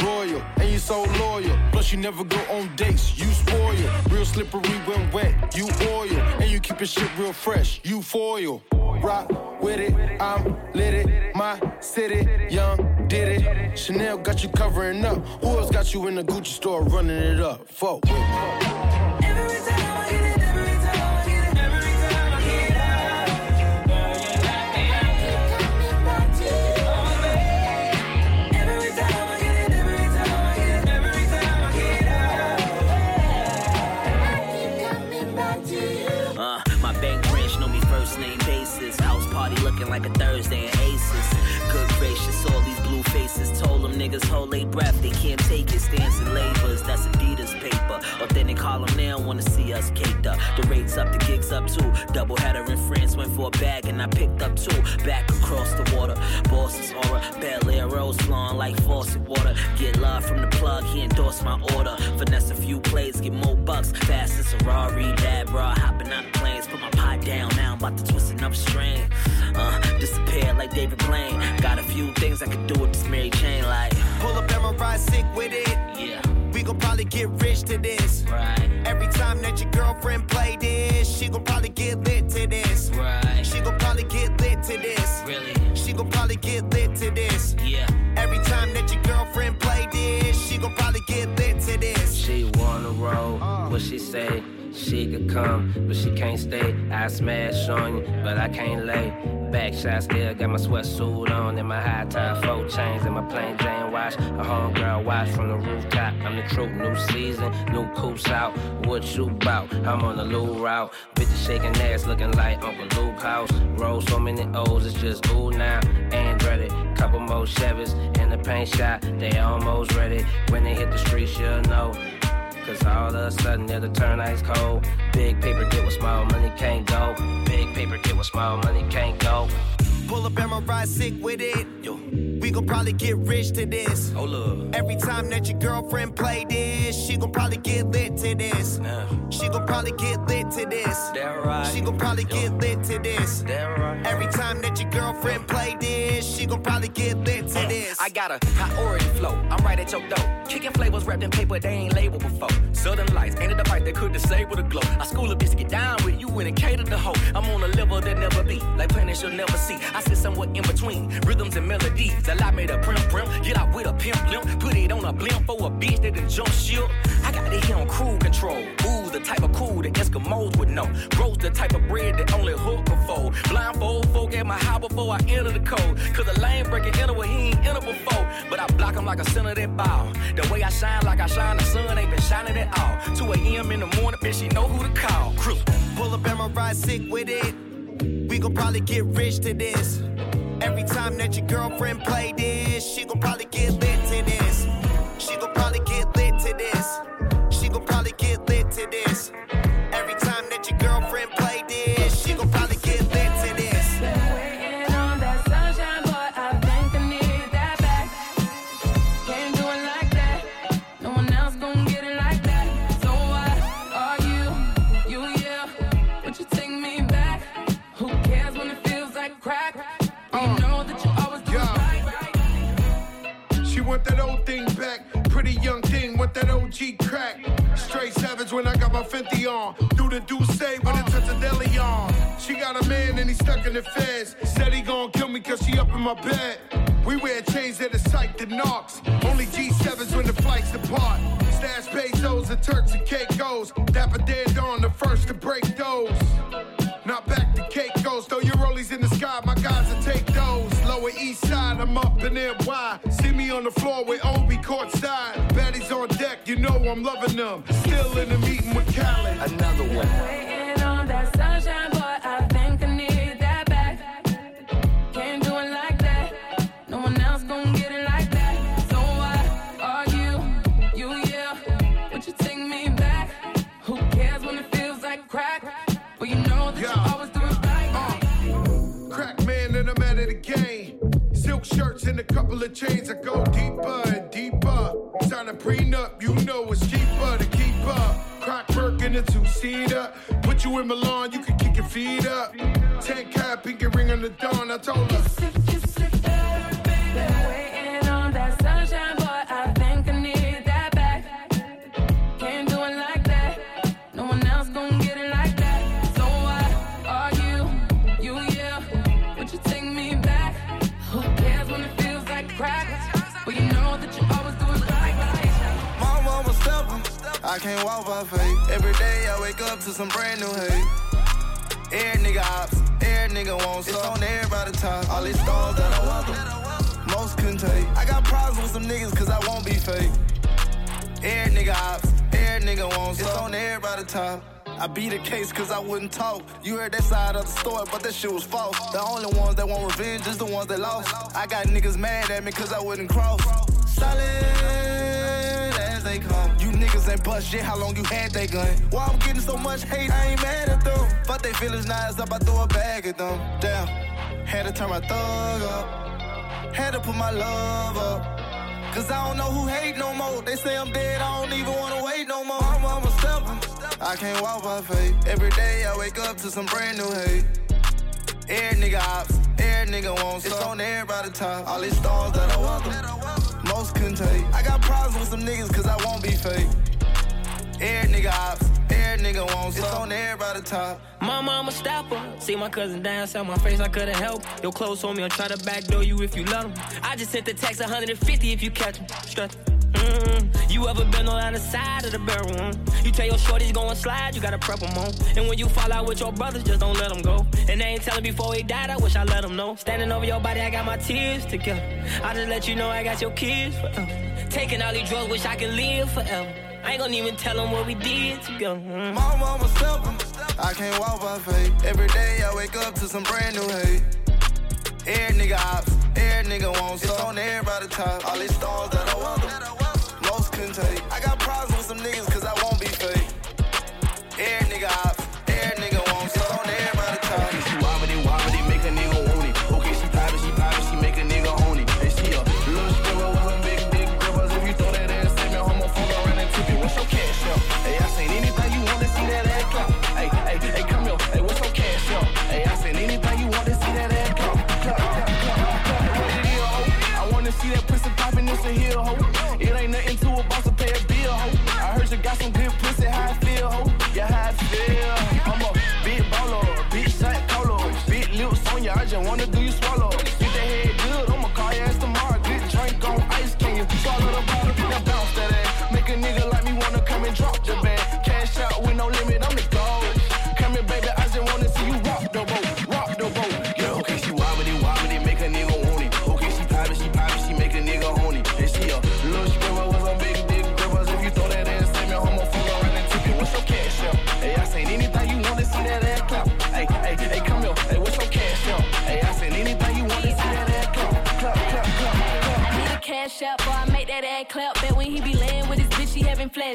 Royal, and you so loyal. Plus, you never go on dates, you spoil. Real slippery when wet, you oil. And you keep your shit real fresh, you foil. Rock with it, I'm lit it. My city, young, did it. Chanel got you covering up. Who else got you in the Gucci store running it up? Fuck niggas hold they breath. They can't take it. Stands and labors, that's Adidas paper. Authentic Harlem now wanna see us caked up. The rates up, the gigs up too. Double header in France went for a bag and I picked up two. Back across the water, Boston's aura. Belaire rose flowing like faucet water. Get love from the plug, he endorsed my order. Finesse a few plays, get more bucks. Fast as Ferrari, bad bro, hopping out planes. Put my pot down, now I'm about to twist another string. Uh, disappear like David Blaine. Got a few things I could do with this Mary Chain, like. Pull up and ride sick with it. Yeah. We gon' probably get rich to this. Right. Every time that your girlfriend play this, she gon' probably get lit to this. Right. She gon' probably get lit to this. Really? She gon' probably get lit to this. Yeah. Every time that your girlfriend play this, she gon' probably get lit to this. She wanna roll, what she say? She could come, but she can't stay. I smash on you, but I can't lay. Back shot still got my sweatsuit on and my high top four chains and my plain Jane watch. A homegirl watch from the rooftop. I'm the truth, new season, new coops out. What you bout? I'm on the loo route. Bitches shaking ass, looking like Uncle Luke house. Roll so many O's, it's just ooh now. Andretti, couple more Chevys in the paint shop. They almost ready. When they hit the streets, you'll know. Cause all of a sudden it'll turn ice cold. Big paper get what small money can't go. Big paper get what small money can't go. Pull up and ride sick with it. We gon' probably get rich to this. Hold up. Every time that your girlfriend play this, she gon' probably get lit to this. Nah. She gon' probably get lit to this. That right. She gon' probably get lit to this. That right. Every time that your girlfriend play this. She gon' probably get lit to uh, this. I got a priority flow. I'm right at your door. Kicking flavors wrapped in paper they ain't labeled before. Southern lights, ain't a device that could disable the glow. I school a bitch to get down with you and cater the hoe. I'm on a level that never be, like planets you'll never see. I sit somewhere in between rhythms and melodies. A lot made a prim prim. Get out with a pimp limp. Put it on a blimp for a bitch that done jump ship. I got it here on crew control. Ooh, the type of cool that Eskimos would know. Grows the type of bread that only hook can fold. Blindfold folk at my house before I enter the code. Cause the lane breaking enter where he ain't enter before. But I block him like a center that ball. The way I shine like I shine, the sun ain't been shining at all. 2 a.m. in the morning, bitch, she know who to call. Crew. Pull up and my ride sick with it. We gon' probably get rich to this. Every time that your girlfriend play this, she gon' probably get lit when I got on. Do the do say touch a. She got a man and he stuck in the feds. Said he gon' kill me cause she up in my bed. We wear chains that are psyched to knocks. Only G7s when the flights depart. Stash pesos and Turks and Caicos. Dapper dead on the first to break those. Not back to Caicos, throw your rollies in the sky, my guys will take those. Lower east side, I'm up in NY. See me on the floor with Obi courtside. Baddies on deck, you know I'm loving them. Still in the meeting Another one. Waiting on that sunshine, boy, I think I need that back. Can't do it like that. No one else get it like that. So are you? You, yeah. Would you take me back? Who cares when it feels like crack? You know that you always do it right. Uh, crack man and I'm out of the game. Silk shirts and a couple of chains. I go deeper and deeper. Sign a prenup, you know it's Birkin a two-seater. Put you in Milan, you can kick your feet up. Ten cap, pinky ring on the dawn. I told her. Can't walk by faith. Every day I wake up to some brand new hate. Every nigga ops, every nigga wants It's on everybody top. All these stars that I welcome, most couldn't take. I got problems with some niggas cause I won't be fake. Every nigga ops, every nigga wants It's on everybody top. I beat the case cause I wouldn't talk. You heard that side of the story, but that shit was false. The only ones that want revenge is the ones that lost. I got niggas mad at me cause I wouldn't cross. Solid they come. You niggas ain't bust shit, how long you had that gun? Why I'm getting so much hate, I ain't mad at them. Fuck they feelings, now it's up, I throw a bag at them. Damn, had to turn my thug up. Had to put my love up. Cause I don't know who hate no more. They say I'm dead, I don't even wanna wait no more. I'm, I'm a stepper. I can't walk by faith. Every day I wake up to some brand new hate. Every nigga ops, every nigga wants It's on everybody top. All these stars that I welcome, most couldn't take. I got problems with some niggas cause I won't be fake. Every nigga ops, every nigga wants It's on everybody top. My mama stopper. See my cousin dance on my face, I couldn't help. Your clothes on me, I'll try to backdoor you if you 'em. I just sent the text 150 if you catch 'em. Strut. Mm, you ever been on the side of the mm? You tell your shorties going slide, you gotta prep 'em on. And when you fall out with your brothers, just don't let 'em go. And they ain't telling before he died, I wish I let 'em know. Standing over your body, I got my tears together. I just let you know I got your kids forever. Taking all these drugs, wish I could live forever. I ain't gonna even tell 'em what we did together. mm. My mama stepper. I can't walk by faith. Every day I wake up to some brand new hate. Every nigga ops, every nigga wants It's on everybody top. All these stars that I welcome, I got problems with some niggas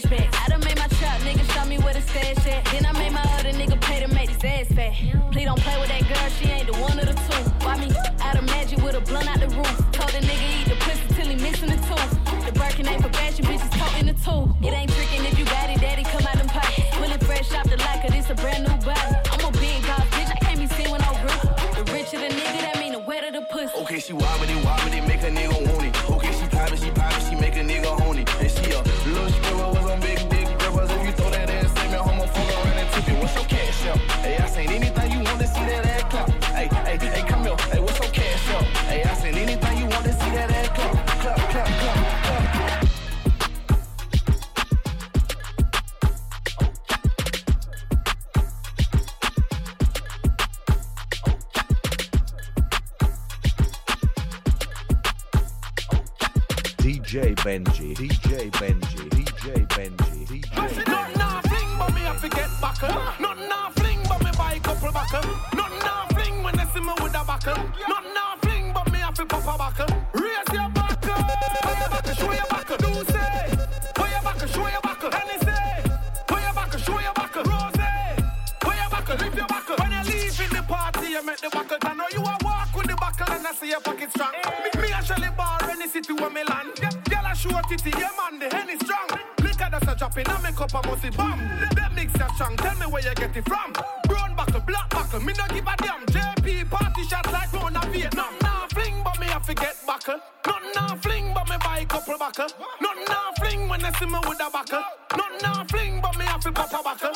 flashbacks. I done made my trap, nigga, show me where the stash at. Then I made my other nigga pay to make his ass fat. Please don't play with that girl, she ain't the one of the two. Why me out of magic with a blunt out the roof? DJ Benji, DJ Benji, DJ Benji, DJ Nothing nah fling, but me have to get buckle. Nothing nah fling, but me buy a couple buckle. Nothing nah fling when they see me with a buckle. Nothing nah fling, but me have to pop a buckle. Raise your Put your show your buckle. Titty, yeah man, the henny strong. Liquor that's a drop in, I make up a musty bomb. That mix ya strong, tell me where you get it from. Brown buckle, black buckle, me no give a damn. JP party shots like Rona Vietnam. Nah fling, but me have to get buckle. Not nah fling, but me buy a couple buckle. Not nah fling when they see me with a buckle. Not nah fling, but me have to pop a buckle.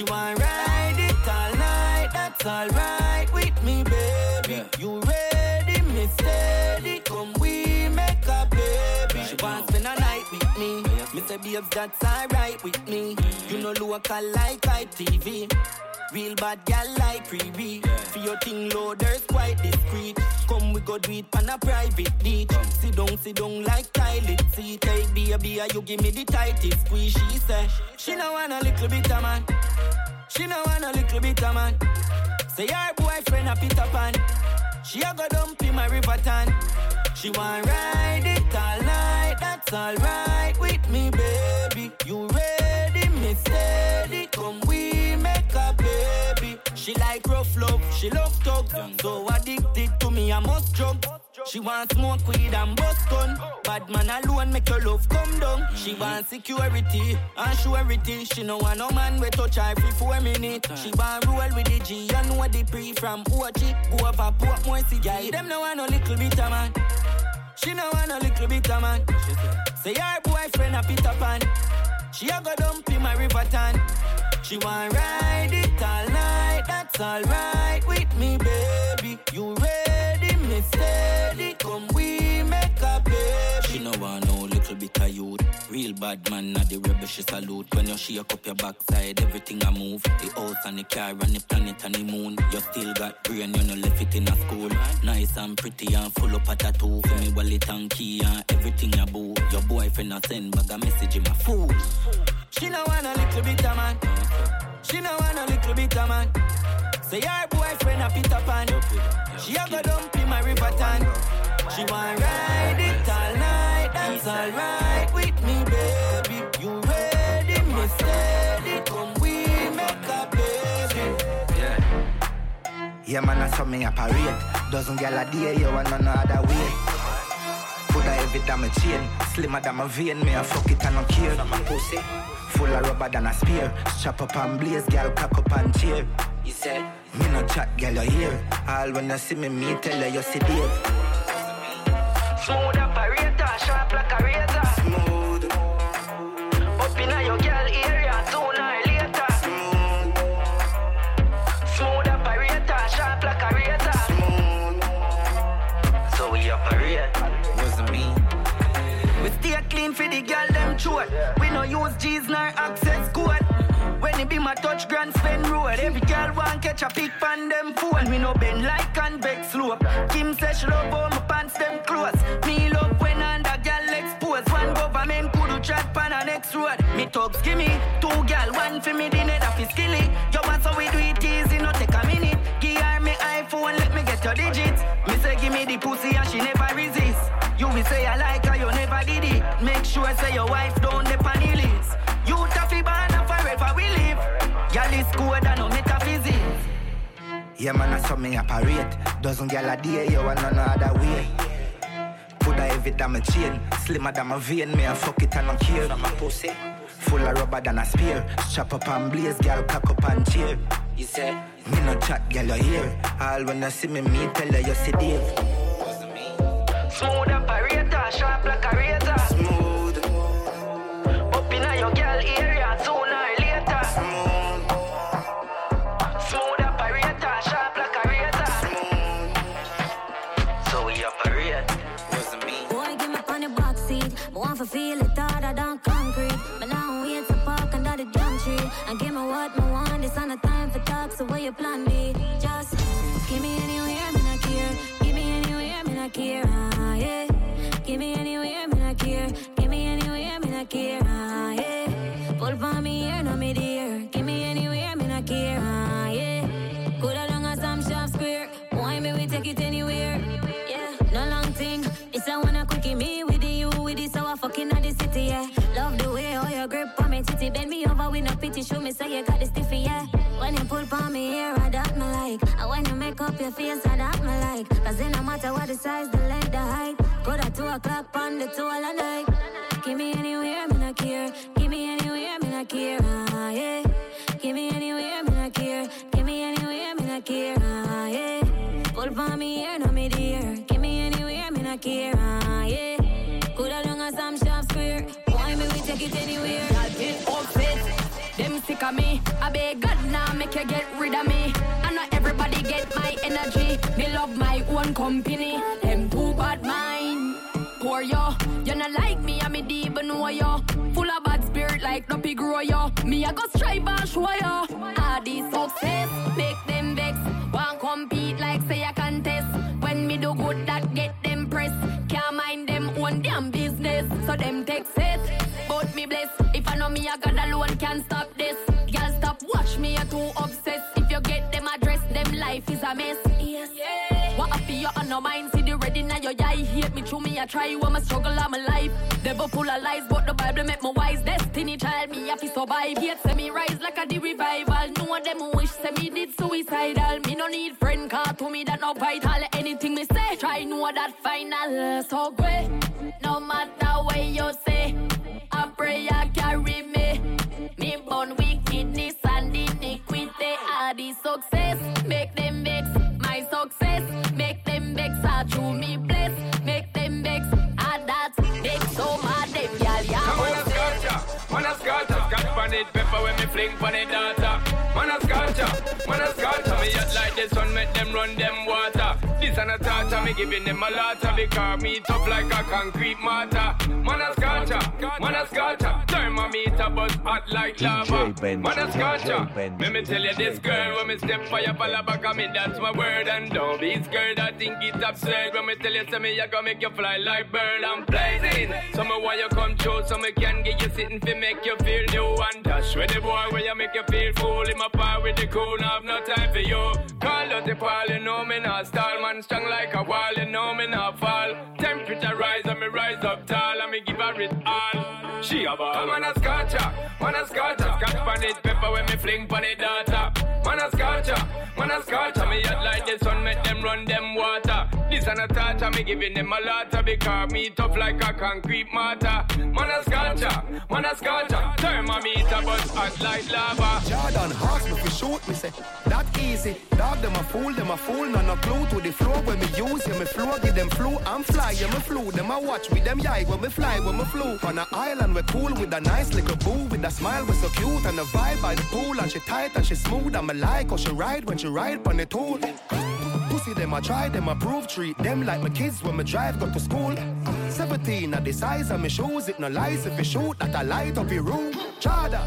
She want ride it all night. That's alright with me, baby. You ready, me steady? Come we make a baby. She want spend a night with me. Me say babes, that's alright with me. Mm. You know local like ITV. Real bad gal like freebie. For your thing loaders quite discreet. Come we go do it on a private beach. Sit down, sit down like toilet seat. Hey baby, you give me the tightest squeeze. She say she no want a little bit of man. She no want a little bit of man. Say her boyfriend a Peter Pan. She a go dump in my river tan. She want ride it all night. That's alright with me, baby. You ready, me steady? She like rough love, she love thugs. So addicted to me, I must drug. She want smoke weed and bust gun. Bad man alone make your love come down. She want security and surety. She no want no man we touch her free for a minute. She want roll with the G and know the pre from Ochi. Go over Port Moise Yeah, them no want no little bit of man. She no want no little bit of man. Say her boyfriend a Peter Pan. She a go dump in my river tan. She want ride it all night. Alright with me, baby. You ready, me steady? Come we make a baby. She no want no little bit of youth. Real bad man, not the rebel she salute. When you shake up your backside, everything I move. The house and the car and the planet and the moon. You still got brain, you no left it in a school. Nice and pretty and full up a tattoo. For me wallet and key and everything I boo. Your boyfriend a send bag a message in my fool. She no want a little bit of man. She no want a little bit of man. Say her boyfriend a Peter Pan. She a go dump in my river tan. She want ride it all night. That's alright with me, baby. You ready, me steady? Come we make a baby. Yeah, man, I saw me a parade. Dozen gal a day, you want no other way. Coulda heavy than my chain, slimmer than my vein. Me a fuck it and no care. My pussy full of rubber than a spear. Strap up and blaze, girl, cock up and cheer. You said, Me no chat, girl, you hear. All when you see me, me tell her you see Dave. Smooth operator, sharp like a razor. Smooth. Up inna your girl area, sooner or later. Smooth. Smooth operator, sharp like a razor. Smooth. so we operate. Wasn't me. We stay clean for the girl them throat. We no use G's nor access be my touch grand spend road, every girl want catch a pic pan them phone. We no bend like convex slope. Kim says she love how my pants them close. Me love when under girl expose. One government could chat pan a next road. Me thugs give me two girl, one for me the net of skilly. Yo want so we do it easy, no take a minute. Give her me iPhone, let me get your digits. Me say give me the pussy and she never resist. You will say I like her, you never did it. Make sure I say your wife don't depend Y'all is good and no metaphysics. Yeah, man, I saw me operate. Dozen gal a day, you want none other way. Put a heavy than my chain, slimmer than my vein. Me a fuck it and no care. My pussy full of rubber than a spear. Strap up and blaze, gal, cock up and cheer. You said, Me no chat, gal, you hear. All when you see me, me tell her you see Dave. Smooth operator, sharp like a razor. So o'clock on the two all night. Give me anywhere, me not care. Give me anywhere, me not care. Ah, yeah. Give me anywhere, me not care. Give me anywhere, me not care. Ah, yeah. Pull for me here, no me dear. Give me anywhere, me not care. Ah, yeah. Good along as I'm sharp square. Why me we take it anywhere? Y'all get upset. Them sick of me. I beg God now make you get rid of me. I know everybody get my energy. Me love my own company. Like me, I'm a deep know yo. Full of bad spirit like Duppy grow yo. Me I go strive and show yo. All these success make them vex. Want compete like say I contest. When me do good that get them press. Can't mind them own damn business. So them take it. But me bless. If I know me I got alone can't stop this. Girl stop watch me you too obsessed. If you get them address them life is a mess. Yes. What up you on no mind through me I try you I'm a struggle I'm life. Devil full of lies but the Bible make me wise. Destiny child me have to survive. Yet say me rise like a the revival. No one them wish say me did suicidal. Me no need friend car to me that no vital. Anything me say try know that final. So great no matter what you say. I pray I carry me. Me born wickedness and iniquity are the success. Make them vex my success. Make them vex are through me bless. Fling pan it data. Man a sculpture, man a sculpture, me hot like the sun, make them run them me giving them a lot of because me tough like a concrete mortar. Man a sculpture, man a sculpture, thermometer buzz hot like lava. Man a DJ let me tell you this girl when me step for your pala back of me, that's my word and don't be scared. I think it's absurd when me tell you, say me I gonna make you fly like bird. I'm blazing, so me why you come true, so me can get you sitting fi make you feel new and dash with the boy where you make you feel fool. In my power with the cool, now have no time for you. Call out the pal, you know me not stall, man strong like a wall, you know me not fall. Temperature rise and me rise up tall, and me give her it all. She a ball. Man a scotcha, man a scotcha. Scotch pan it, pepper when me fling pan it data. Man a scotcha, man a scotcha. Me hot like the sun, make them run them water. This an a touch, me giving them a lot because me tough like a concrete mortar. Man a scotcha, man a scotcha. Thermometer but hot like lava. Jordan ask me fi shoot me say that easy. Dog them a fool, them a fool, none no clue to the flow when me use yeah me flow give them flu. I'm fly, yeah me flew. Them a watch with them yai when me fly when me flew. On a island we cool with a nice little boo with a smile we so cute and a vibe by the pool and she tight and she smooth. I'm a like how she ride when she ride on the tool. Pussy them I try, them I prove treat them like my kids when me drive go to school. 17 at the size of my shoes, it no lies if you shoot that I light up your room. Chada,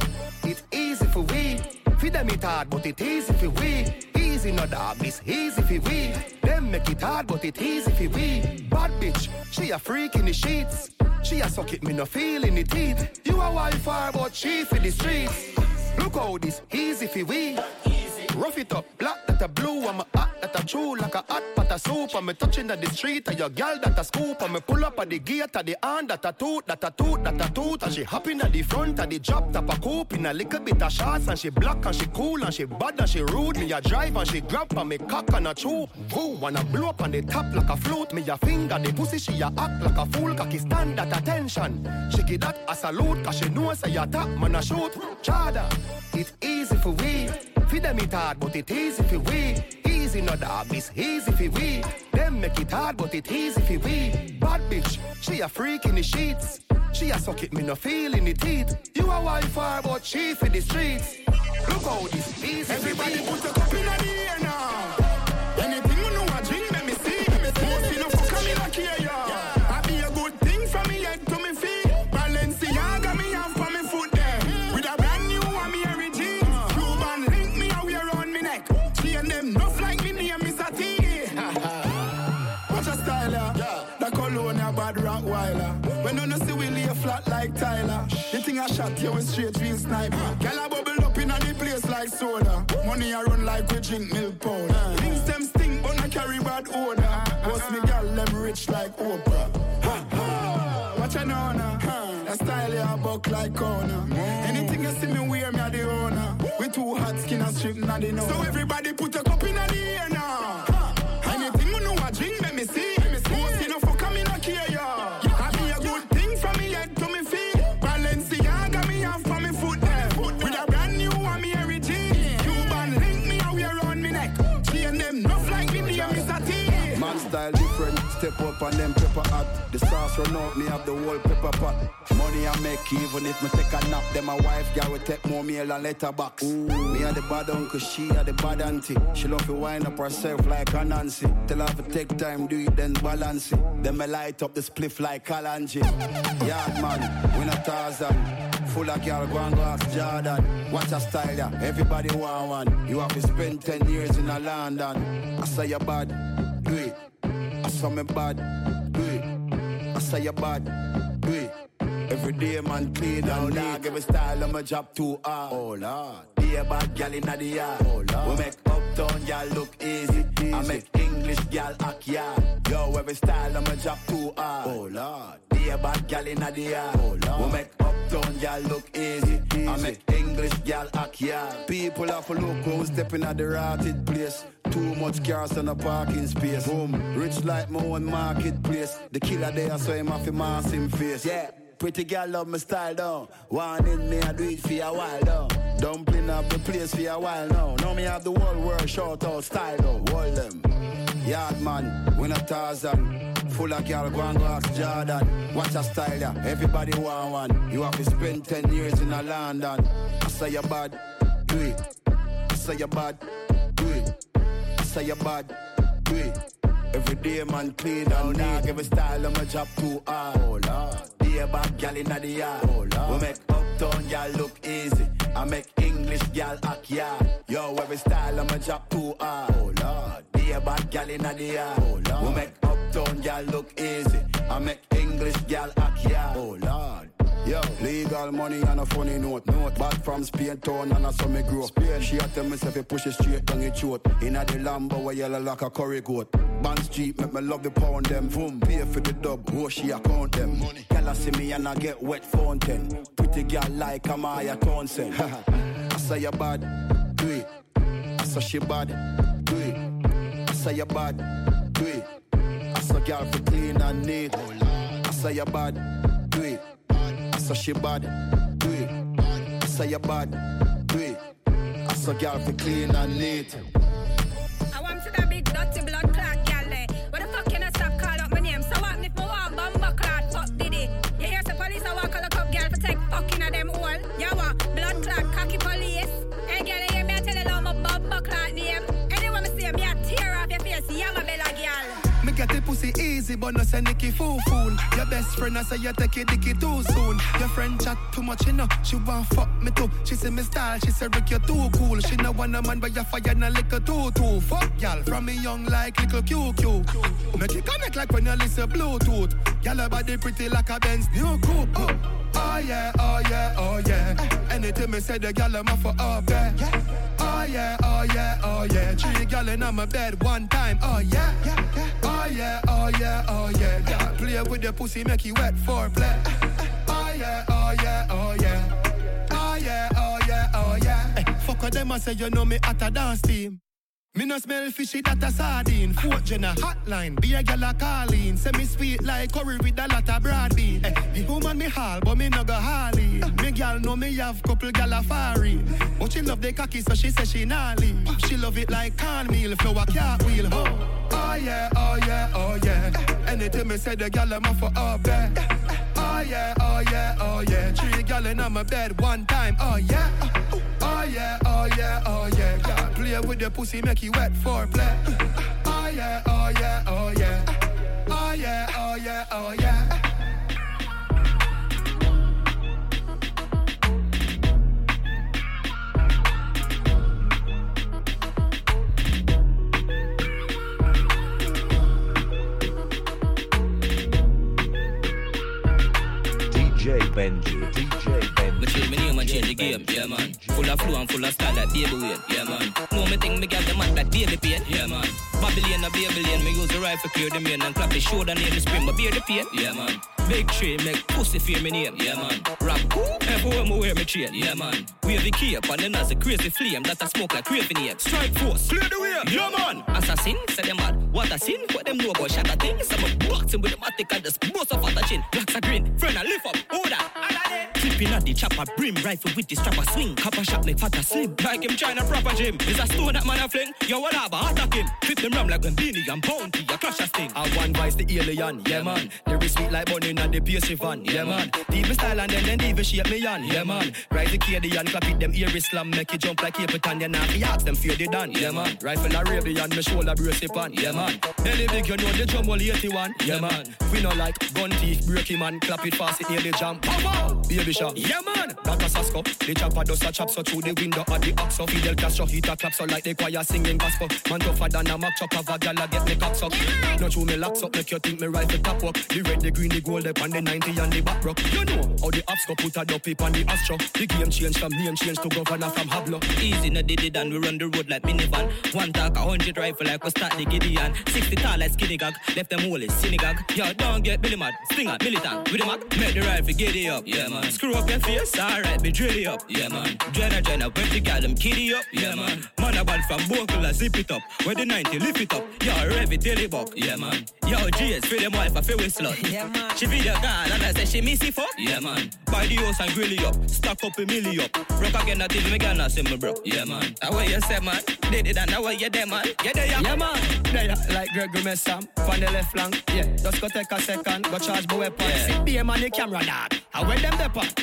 it's easy for we. Feed them it hard, but it easy for we. Easy no dog, this easy for we. Them make it hard, but it easy for we. Bad bitch, she a freak in the sheets. She a suck it, me no feel in the teeth. You a Wi-Fi, but she for the streets. Look how this easy for we. Rough it up, black that a blue, I'm a hot that a true like a hot pot of soup. I'm a touching at the street, and your girl that a scoop. I'm a pull up at the gate, at the hand that a toot, that a toot, that a toot. And she hopping at the front of the drop top a coupe in a little bit of shots. And she black and she cool and she bad and she rude. Me a drive and she grab and me cock and a chew. Who wanna blow up on the top like a flute? Me a finger the pussy, she a act like a fool. Cocky stand at attention. She give that a salute, cause she know say a top man a shoot. Chada, it's easy for we. Feed them it hard, but it easy for we. Easy no dog, this easy for we. Them make it hard, but it easy for we. Bad bitch, she a freak in the sheets. She a suck it, me no feel in the teeth. You a Wi-Fi, but she for the streets. Look how this easy Everybody put a cup in the air now. I shot you with straight real snipe. Girl a bubble up in a the place like soda. Money a run like we drink milk powder. Things them stink but I carry bad odor. Boss me girl them rich like Oprah. Ha, ha. Watch a know now. That style ya buck like corner. Anything you see me wear me a the owner. We too hot skin and strip na the know. So everybody put a cup in the air now. And them pepper hot. The sauce run out, me have the whole pepper pot. Money I make even if me take a nap. Then my wife girl will take more meal and letterbox. Me a the bad uncle, she a the bad auntie. She love to wind up herself like a Nancy. Tell her to take time, do it then balance it. Then me light up the spliff like Kalanji. Yard man, we not Tarzan. Full of girl, go and go ask Jordan. Watch a style, yeah. Everybody want one. You have to spend 10 years in a London. I say you bad, do it. Saw me bad. I say you bad, do. Every day man clean and dog Every style I'ma drop too hard. Oh lord. Be a bad gal inna the yard. Oh lord. We make uptown gal look easy, I make English gal act yard Yo every style I'ma drop too hard. Oh lord. Be a bad gal inna the yard. Oh lord. We make uptown gal look easy, I make English gal act yard People have to look who's stepping at the rotted place. Too much cars on a parking space. Boom, rich like my own marketplace. The killer there, so him have to mask him face. Yeah. Pretty girl love my style down. One in me, I do it for a while down. Dumpling up the place for a while now. Now me have the whole world short out style though. Hold them. Yard man, we not Tarzan. Full of girl, go and go ask Jordan. Watch a style yeah. Everybody want one. You have to spend 10 years in a London. I say you bad, do it. I say you bad, do it. I say you bad, do it. Every day man clean and neat. Every style I'ma drop too hard. Oh lord. A bad gal inna the yard. Oh. We make uptown gal look easy. I make English gal act yard. Yo, every style I'ma drop too hard. Oh lord. A bad gal inna the yard. Oh. We make uptown gal look easy. I make English gal act yard. Oh lord. Yo, legal money and a funny note. Note back from Spain town and I saw me grow. Spain, she a tell me if you push it straight down your throat. Inna the Lambo where yellow like a curry goat. Band Street, make me love the pound them. Boom, pay for the dub, oh she account them. Money. Girl I see me and I get wet fountain. Pretty girl like Amaya Townsend. I say you bad, do it. I say she bad, do it. I say you bad, do it. I say girl for clean and neat. Oh, I say you bad, say she bad, do it. I say you bad, do it. I say girl for clean and neat. I want to that big dirty blood clot get the pussy easy, but no say Nicky fool fool. Your best friend, I say you take it dicky too soon. Your friend chat too much, you know. She want fuck me too. She say me style, she say Rick, you too cool. She no want a man, but you fire na liquor too too. Fuck y'all from me young like little QQ. Make it connect like when you listen Bluetooth. Y'all her body pretty like a Benz new coupe. Oh, oh yeah, oh yeah, oh yeah. Anything me say, the gal I'm for oh, up there. Oh yeah, oh yeah, oh yeah. Three gal in my bed one time. Oh yeah, oh yeah, oh yeah, oh yeah. Girl, play with the pussy, make you wet for play. Oh yeah, oh yeah, oh yeah. Oh yeah, oh yeah, oh yeah. Hey, fuck them, I say you know me at a dance team. Me no smell fishy that a sardine. Fort Jenna hotline, be a gal a calling. Say me sweet like curry with a lot of broad bean. Eh, the woman me hall, but me no go harley. Me gal know me have couple gal a fari. But she love the cocky, so she say she nah. She love it like cornmeal, flour cartwheel. Oh, oh yeah, oh yeah, oh yeah. Anything me say, the gal I'm for up there. Oh yeah, oh yeah, oh yeah. Three gal in my bed one time. Oh yeah. Oh yeah, oh yeah, oh yeah. Girl, play with the pussy, make you wet for play. Oh yeah, oh yeah, oh yeah. Oh yeah, oh yeah, oh yeah. DJ Benji, DJ Benji. Me change me name and change the game, yeah man. Full of flow and full of style like baby weight, yeah man. Know me think me got the man like baby pain, yeah man. Babylon a Babylon, me use the rifle clear the main and clap the shoulder near the spring, but bear the pain, yeah man. Big tree make pussy fear me name, yeah man. Rap everywhere me wear me chain, yeah man. Wave the cape and then as a crazy flame that I smoke like craving ape. Strike force, clear the way, yeah man. Assassin, say them mad. What a sin, what them know about shatter things. I'm a boxing with the matic and just bust off at the chin. Blacks are green, friend I lift up, order. Clipping at the chopper, brim rifle with the strapper swing. Copper shot make fatter slim. Like him trying to proper gym. Is a stone that man a fling. Yo, what up, attack him. Flip them ram like when Beenie and bounty. A clash a sting. I one vice the alien, yeah man. Lyrics sweet like bunny and the pastry van, yeah man. Deep me style and then then even shape me on, yeah man. Rise the KD and clap it them ear slam, make it jump like Capitan. You know fi ask them fear they done, yeah man. Rifle a rave and me shoulder brace it on, yeah man. Belly big you know the drum only 81, yeah man. We no like gun teeth, break him clap it fast it nearly jump. Baby shot, yeah man. That a sasko, the chopper does a chop so through the window of the ox so Fidel Castro hit a clap so like the choir singing gospel. Man tougher than a mock chop of a gal a get me cock suck. No true me locks up, make you think me rifle top up. The red, the green, the gold, up on the 90 and the back rock. You know how the ops go put a dopey on the astro. The game change from name change to governor from Hablo. Easy, no did it and we run the road like minivan. One talk, a hundred rifle like we start the Gideon. 60 tall like skinny gag, left them holy synagogue. Yo, don't get Billy mad, stinger, militant. With the mag, make the rifle get it up. Yeah, man. Screw up your face, alright, be drill it up. Yeah, man. Jenna, Jenna, when the gal them kitty up. Yeah, man. Man, a ball from Bokel, zip it up. Where the 90, lift it up. Yo, rev it, daily buck. Yeah, man. Yo, GS, feel them wife, I feel we slut. Yeah, man. She video girl, and I say she miss it fuck. Yeah, man. Buy the house and grill it up. Stack up a milli up. Rock again, that is me not see me bro. Yeah, man. That way you say, man. Did it and that way you there, man. Yeah, there, yeah. Yeah, man. There, like Gregory Messam, from the left flank. Yeah, just go take a second, go charge my weapon. Yeah. Sit there, man, the camera, dog. I wear them depot.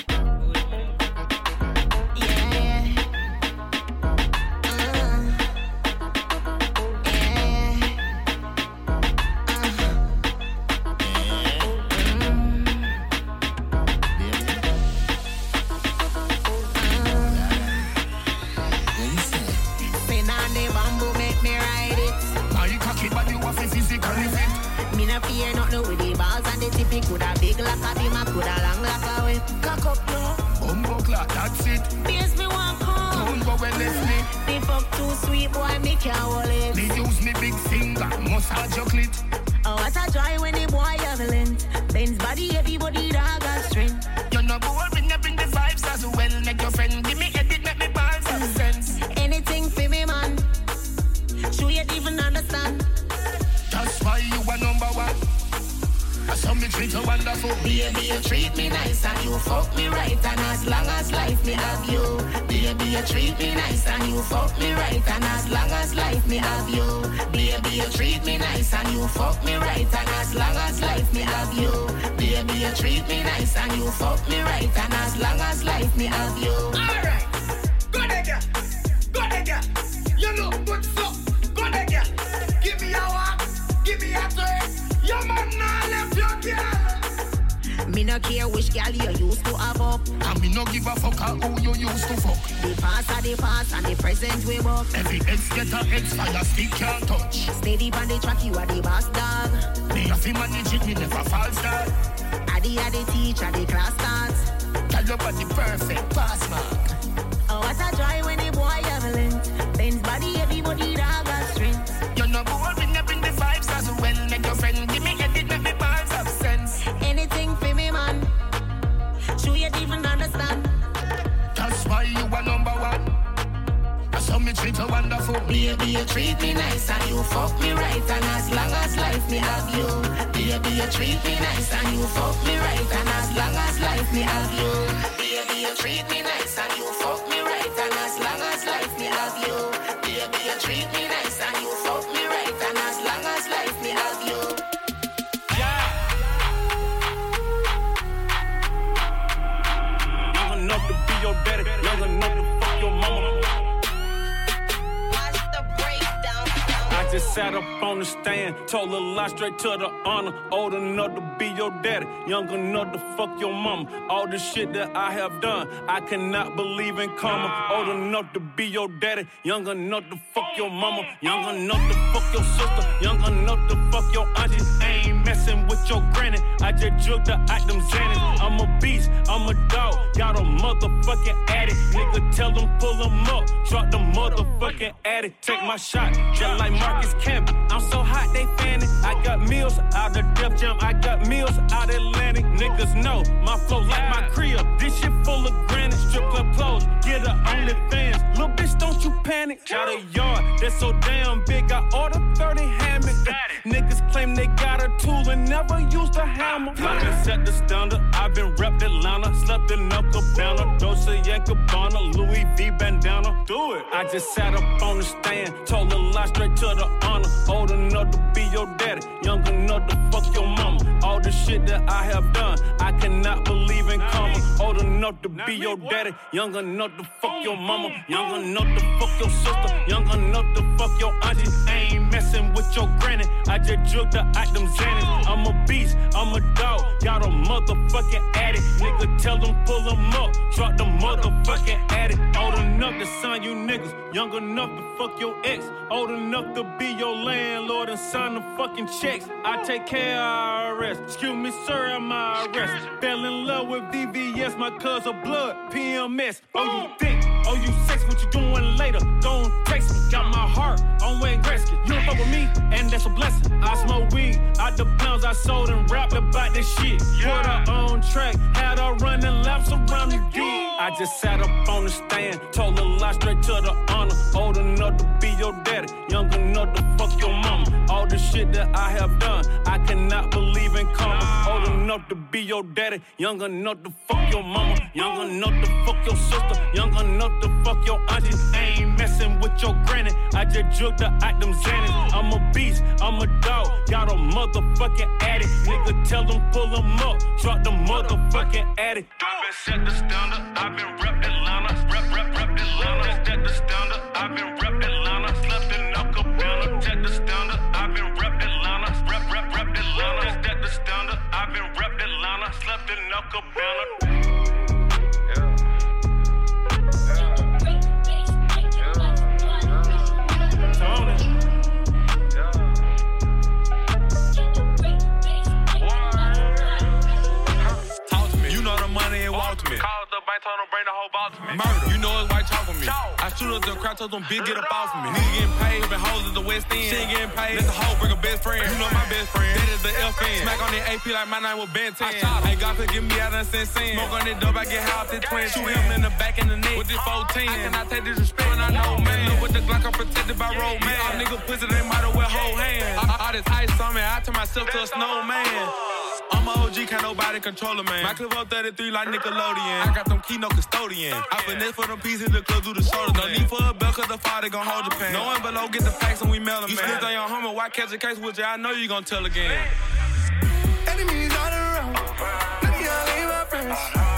It. Base me walk home. Don't go when left me. The fuck too sweet, boy, me can't hold it. Me use me big finger, massage your clit. Oh, what a joy when the boy have length. Ben's body, everybody dog got strength. You're not boring, up in the vibes as well. Make your friend give me edit, make me balls have sense. Anything for me, man. Sure you even understand. That's why you one. I saw me treat you wonderful, baby. You treat me nice and you fuck me right. And as long as life me have you, baby, you treat me nice and you fuck me right. And as long as life me have you, baby, you treat me nice and you fuck me right. And as long as life me have you, baby, you treat me nice and you fuck me right. And as long as life me have you. Alright, no care which girl you used to have up. And me no give a fuck how you used to fuck. The past are the past and the present we walk. Every ex get a ex fire stick can't touch. Steady on the track, you are the boss dog. Me have to manage it, me never fall start. Adi are the teacher, the class starts. Tell your body perfect pass mark. Oh, what a joy when the boy have me treat you wonderful, baby. You treat me nice and you fuck me right. And as long as life me have you, baby, you treat me nice and you fuck me right. And as long as life me have you, baby, you treat me nice and you fuck me right. And as long as life me have you, baby, you treat me sat up on the stand, told a lie straight to the honor. Old enough to be your daddy, young enough to fuck your mama. All the shit that I have done, I cannot believe in karma. Old enough to be your daddy, young enough to fuck your mama. Young enough to fuck your sister, young enough to fuck your auntie. I ain't messing with your granny, I just jugged the item Xanax. I'm a beast, I'm a dog, got a motherfucking addict. Nigga, tell them pull them up, drop the motherfucking addict. Take my shot, just like Marcus I'm so hot, they fanning. I got meals out of Def Jam, I got meals out Atlantic. Niggas know my flow like my crib. This shit full of granite, strip club clothes, get a OnlyFans. Little bitch, don't you panic. Got a yard that's so damn big, I ordered 30 hammocks. Niggas claim they got a tool and never used a hammer. I been set the standard, I've been repped Atlanta, slept in a cabana, Dolce and Gabbana, Louis V bandana. Do it. I just sat up on the stand, told a lie straight to the honor. Old enough to be your daddy, young enough to fuck your mama. All the shit that I have done, I cannot believe in karma. Old enough to be your daddy, young enough to fuck your mama, young enough to fuck your sister, young enough to fuck your auntie. Ain't messing with your granny, I just jugged the item Xanax. I'm a beast, I'm a dog, got a motherfucking addict. Nigga, tell them pull them up, drop the motherfucking addict. Old enough to sign you niggas, young enough to fuck your ex, old enough to be your landlord and sign the fucking checks. I take care of IRS. Excuse me, sir, I'm I arrest? Fell in love with VVS, my cousin blood, PMS. Oh, you think? Oh, you sex? What you doing later? Don't text me. Got my heart on Wayne Gretzky. You don't fuck with me, and that's a blessing. I smoke weed out the pounds I sold and rapped about this shit. Put her on track, had her running laps around the D. I just sat up on the stand, told a lie straight to the honor. Old enough to be your daddy, young enough to fuck your mama. All the shit that I have done, I cannot believe in karma. Old enough to be your daddy, young enough to fuck your mama, young enough to fuck your sister, young enough to fuck your auntie. Ain't messing with your granny, I just jugged the item Xanax. I'm a beast, I'm a dog, got a motherfucking addict. Nigga, tell them pull them up, drop the motherfucking addict. I've set the standard, I've been rep Atlanta, rep, rep, rep Atlanta. Set the standard, I've been rep Atlanta, slept in a cabana. Set the standard, I've been rep Atlanta, rep, rep, rep Atlanta. Set the standard, I've been rep Atlanta, slept in a cabana. I told him bring the whole box to me. Murder, you know it's white chalk for me. I shoot up the crowd, told them big get up off of me. Nigga getting paid, been hoes at the West End. She ain't getting paid, let the hoe bring a best friend. You know my best friend, that is the FN. Smack on the AP like my name was Ben 10. I him, ain't God get me out of sin sin. Smoke on that dope, I get high off this twin. Shoot him in the back and the neck with this 14. I cannot take disrespect when I know man. Look with the Glock, I'm protected by road man. All nigga pussy, they might as well hold hands. All, all this ice on me, I turn myself to a snowman. I'm a OG, can't nobody control a man. My clip on 33 like Nickelodeon. I got them key, no custodian. I finesse for them pieces, the club do the shoulder. No need for a belt, cause the father gon' hold the pen. No one below get the facts and we mail them, man. You on your homie, why catch a case with you? I know you gon' tell again. Enemies all around. None of y'all ain't my friends.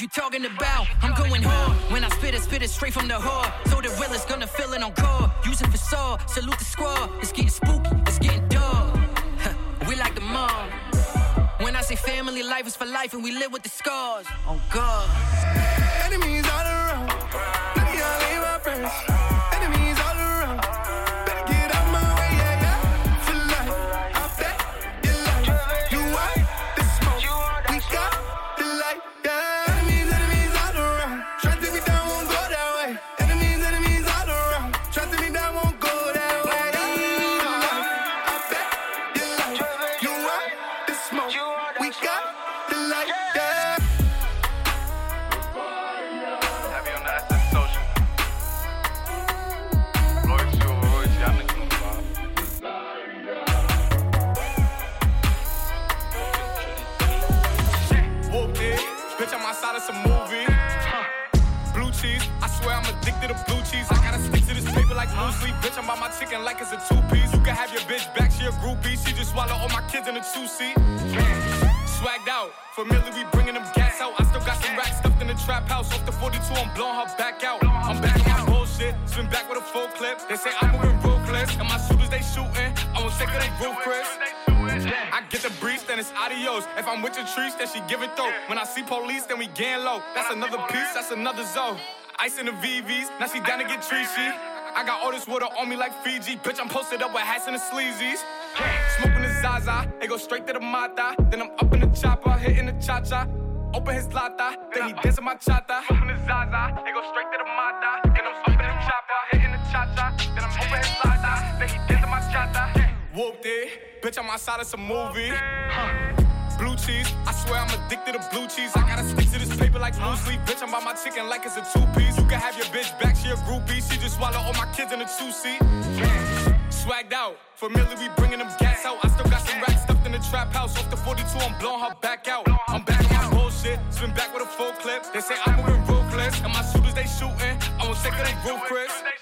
Is you talking about? I'm going hard. When I spit it, spit it straight from the heart. So the realest gonna feel it on call. Use it for saw. Salute the squad. It's getting spooky, it's getting dark. we like the mob. When I say family, life is for life, and we live with the scars. On I got all this water on me like Fiji. Bitch, I'm posted up with hats and the sleazies. Smoking the Zaza, it go straight to the Mata. Then I'm up in the chopper, hitting the cha cha. Open his lata, then he dancing my chata. Smoking the Zaza, it go straight to the Mata. Then I'm up in the chopper, hitting the cha cha. Then I'm open his lata, then he dancing my chata. Whooped it, bitch, I'm outside of some movie. Huh. Blue cheese, I swear I'm addicted to blue cheese. I gotta stick to this paper like blue sleep. Bitch, I'm by my chicken like it's a two piece. You can have your bitch back, she a groupie. She just swallow all my kids in a two seat. Swagged out, familiar, we bringing them gas out. I still got some racks stuffed in the trap house. Off the 42, I'm blowing her back out. I'm back on my bullshit, spin back with a full clip. They say I'm moving ruthless, and my shooters they shooting. I won't take of they roof.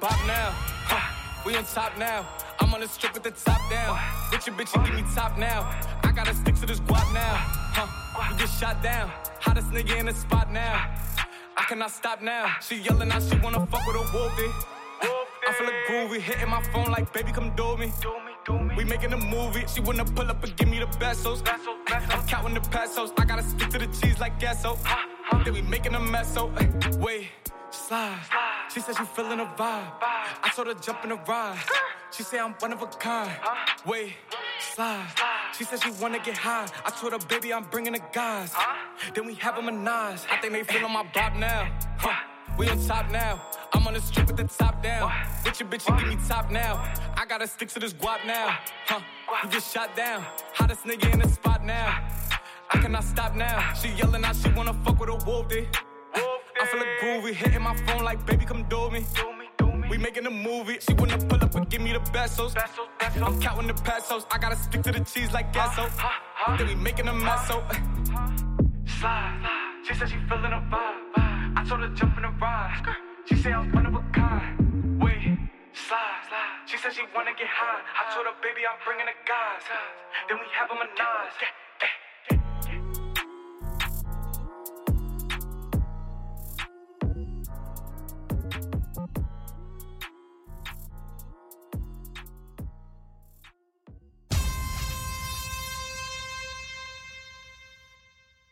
Bop now. Huh, we on top now. I'm on the strip with the top down. Bitch, bitch, you give me top now. I gotta stick to this guap now. Huh, we get shot down. Hottest nigga in the spot now. I cannot stop now. She yelling out, she wanna fuck with a wolfie. I feel like groovy, hitting my phone like, baby, come do me. We making a movie. She wanna pull up and give me the pesos. I'm counting the pesos. I gotta stick to the cheese like queso. Then we making a mess. So wait, slide. She said she feeling a vibe. I told her jump in the ride. She said I'm one of a kind. Wait, slide. She said she wanna get high. I told her baby I'm bringing the guys. Then we have a menage. I think they feeling my bop now. Huh. We on top now. I'm on the strip with the top down. Bitch, your bitch, you give me top now. I gotta stick to this guap now. Huh? You just shot down. Hottest nigga in the spot now. I cannot stop now. She yelling out, she wanna fuck with a wolf, dude. I feel a groovy, hitting my phone like, baby, come do me. We making a movie. She wanna pull up and give me the pesos. I'm counting the pesos. I gotta stick to the cheese like queso. Then we making a mess, so. Slide. She said she feeling a vibe. I told her jump in the ride. She said I'm one of a kind. Wait, slide. She said she wanna get high. I told her, baby, I'm bringing the guys. Then we have a menage.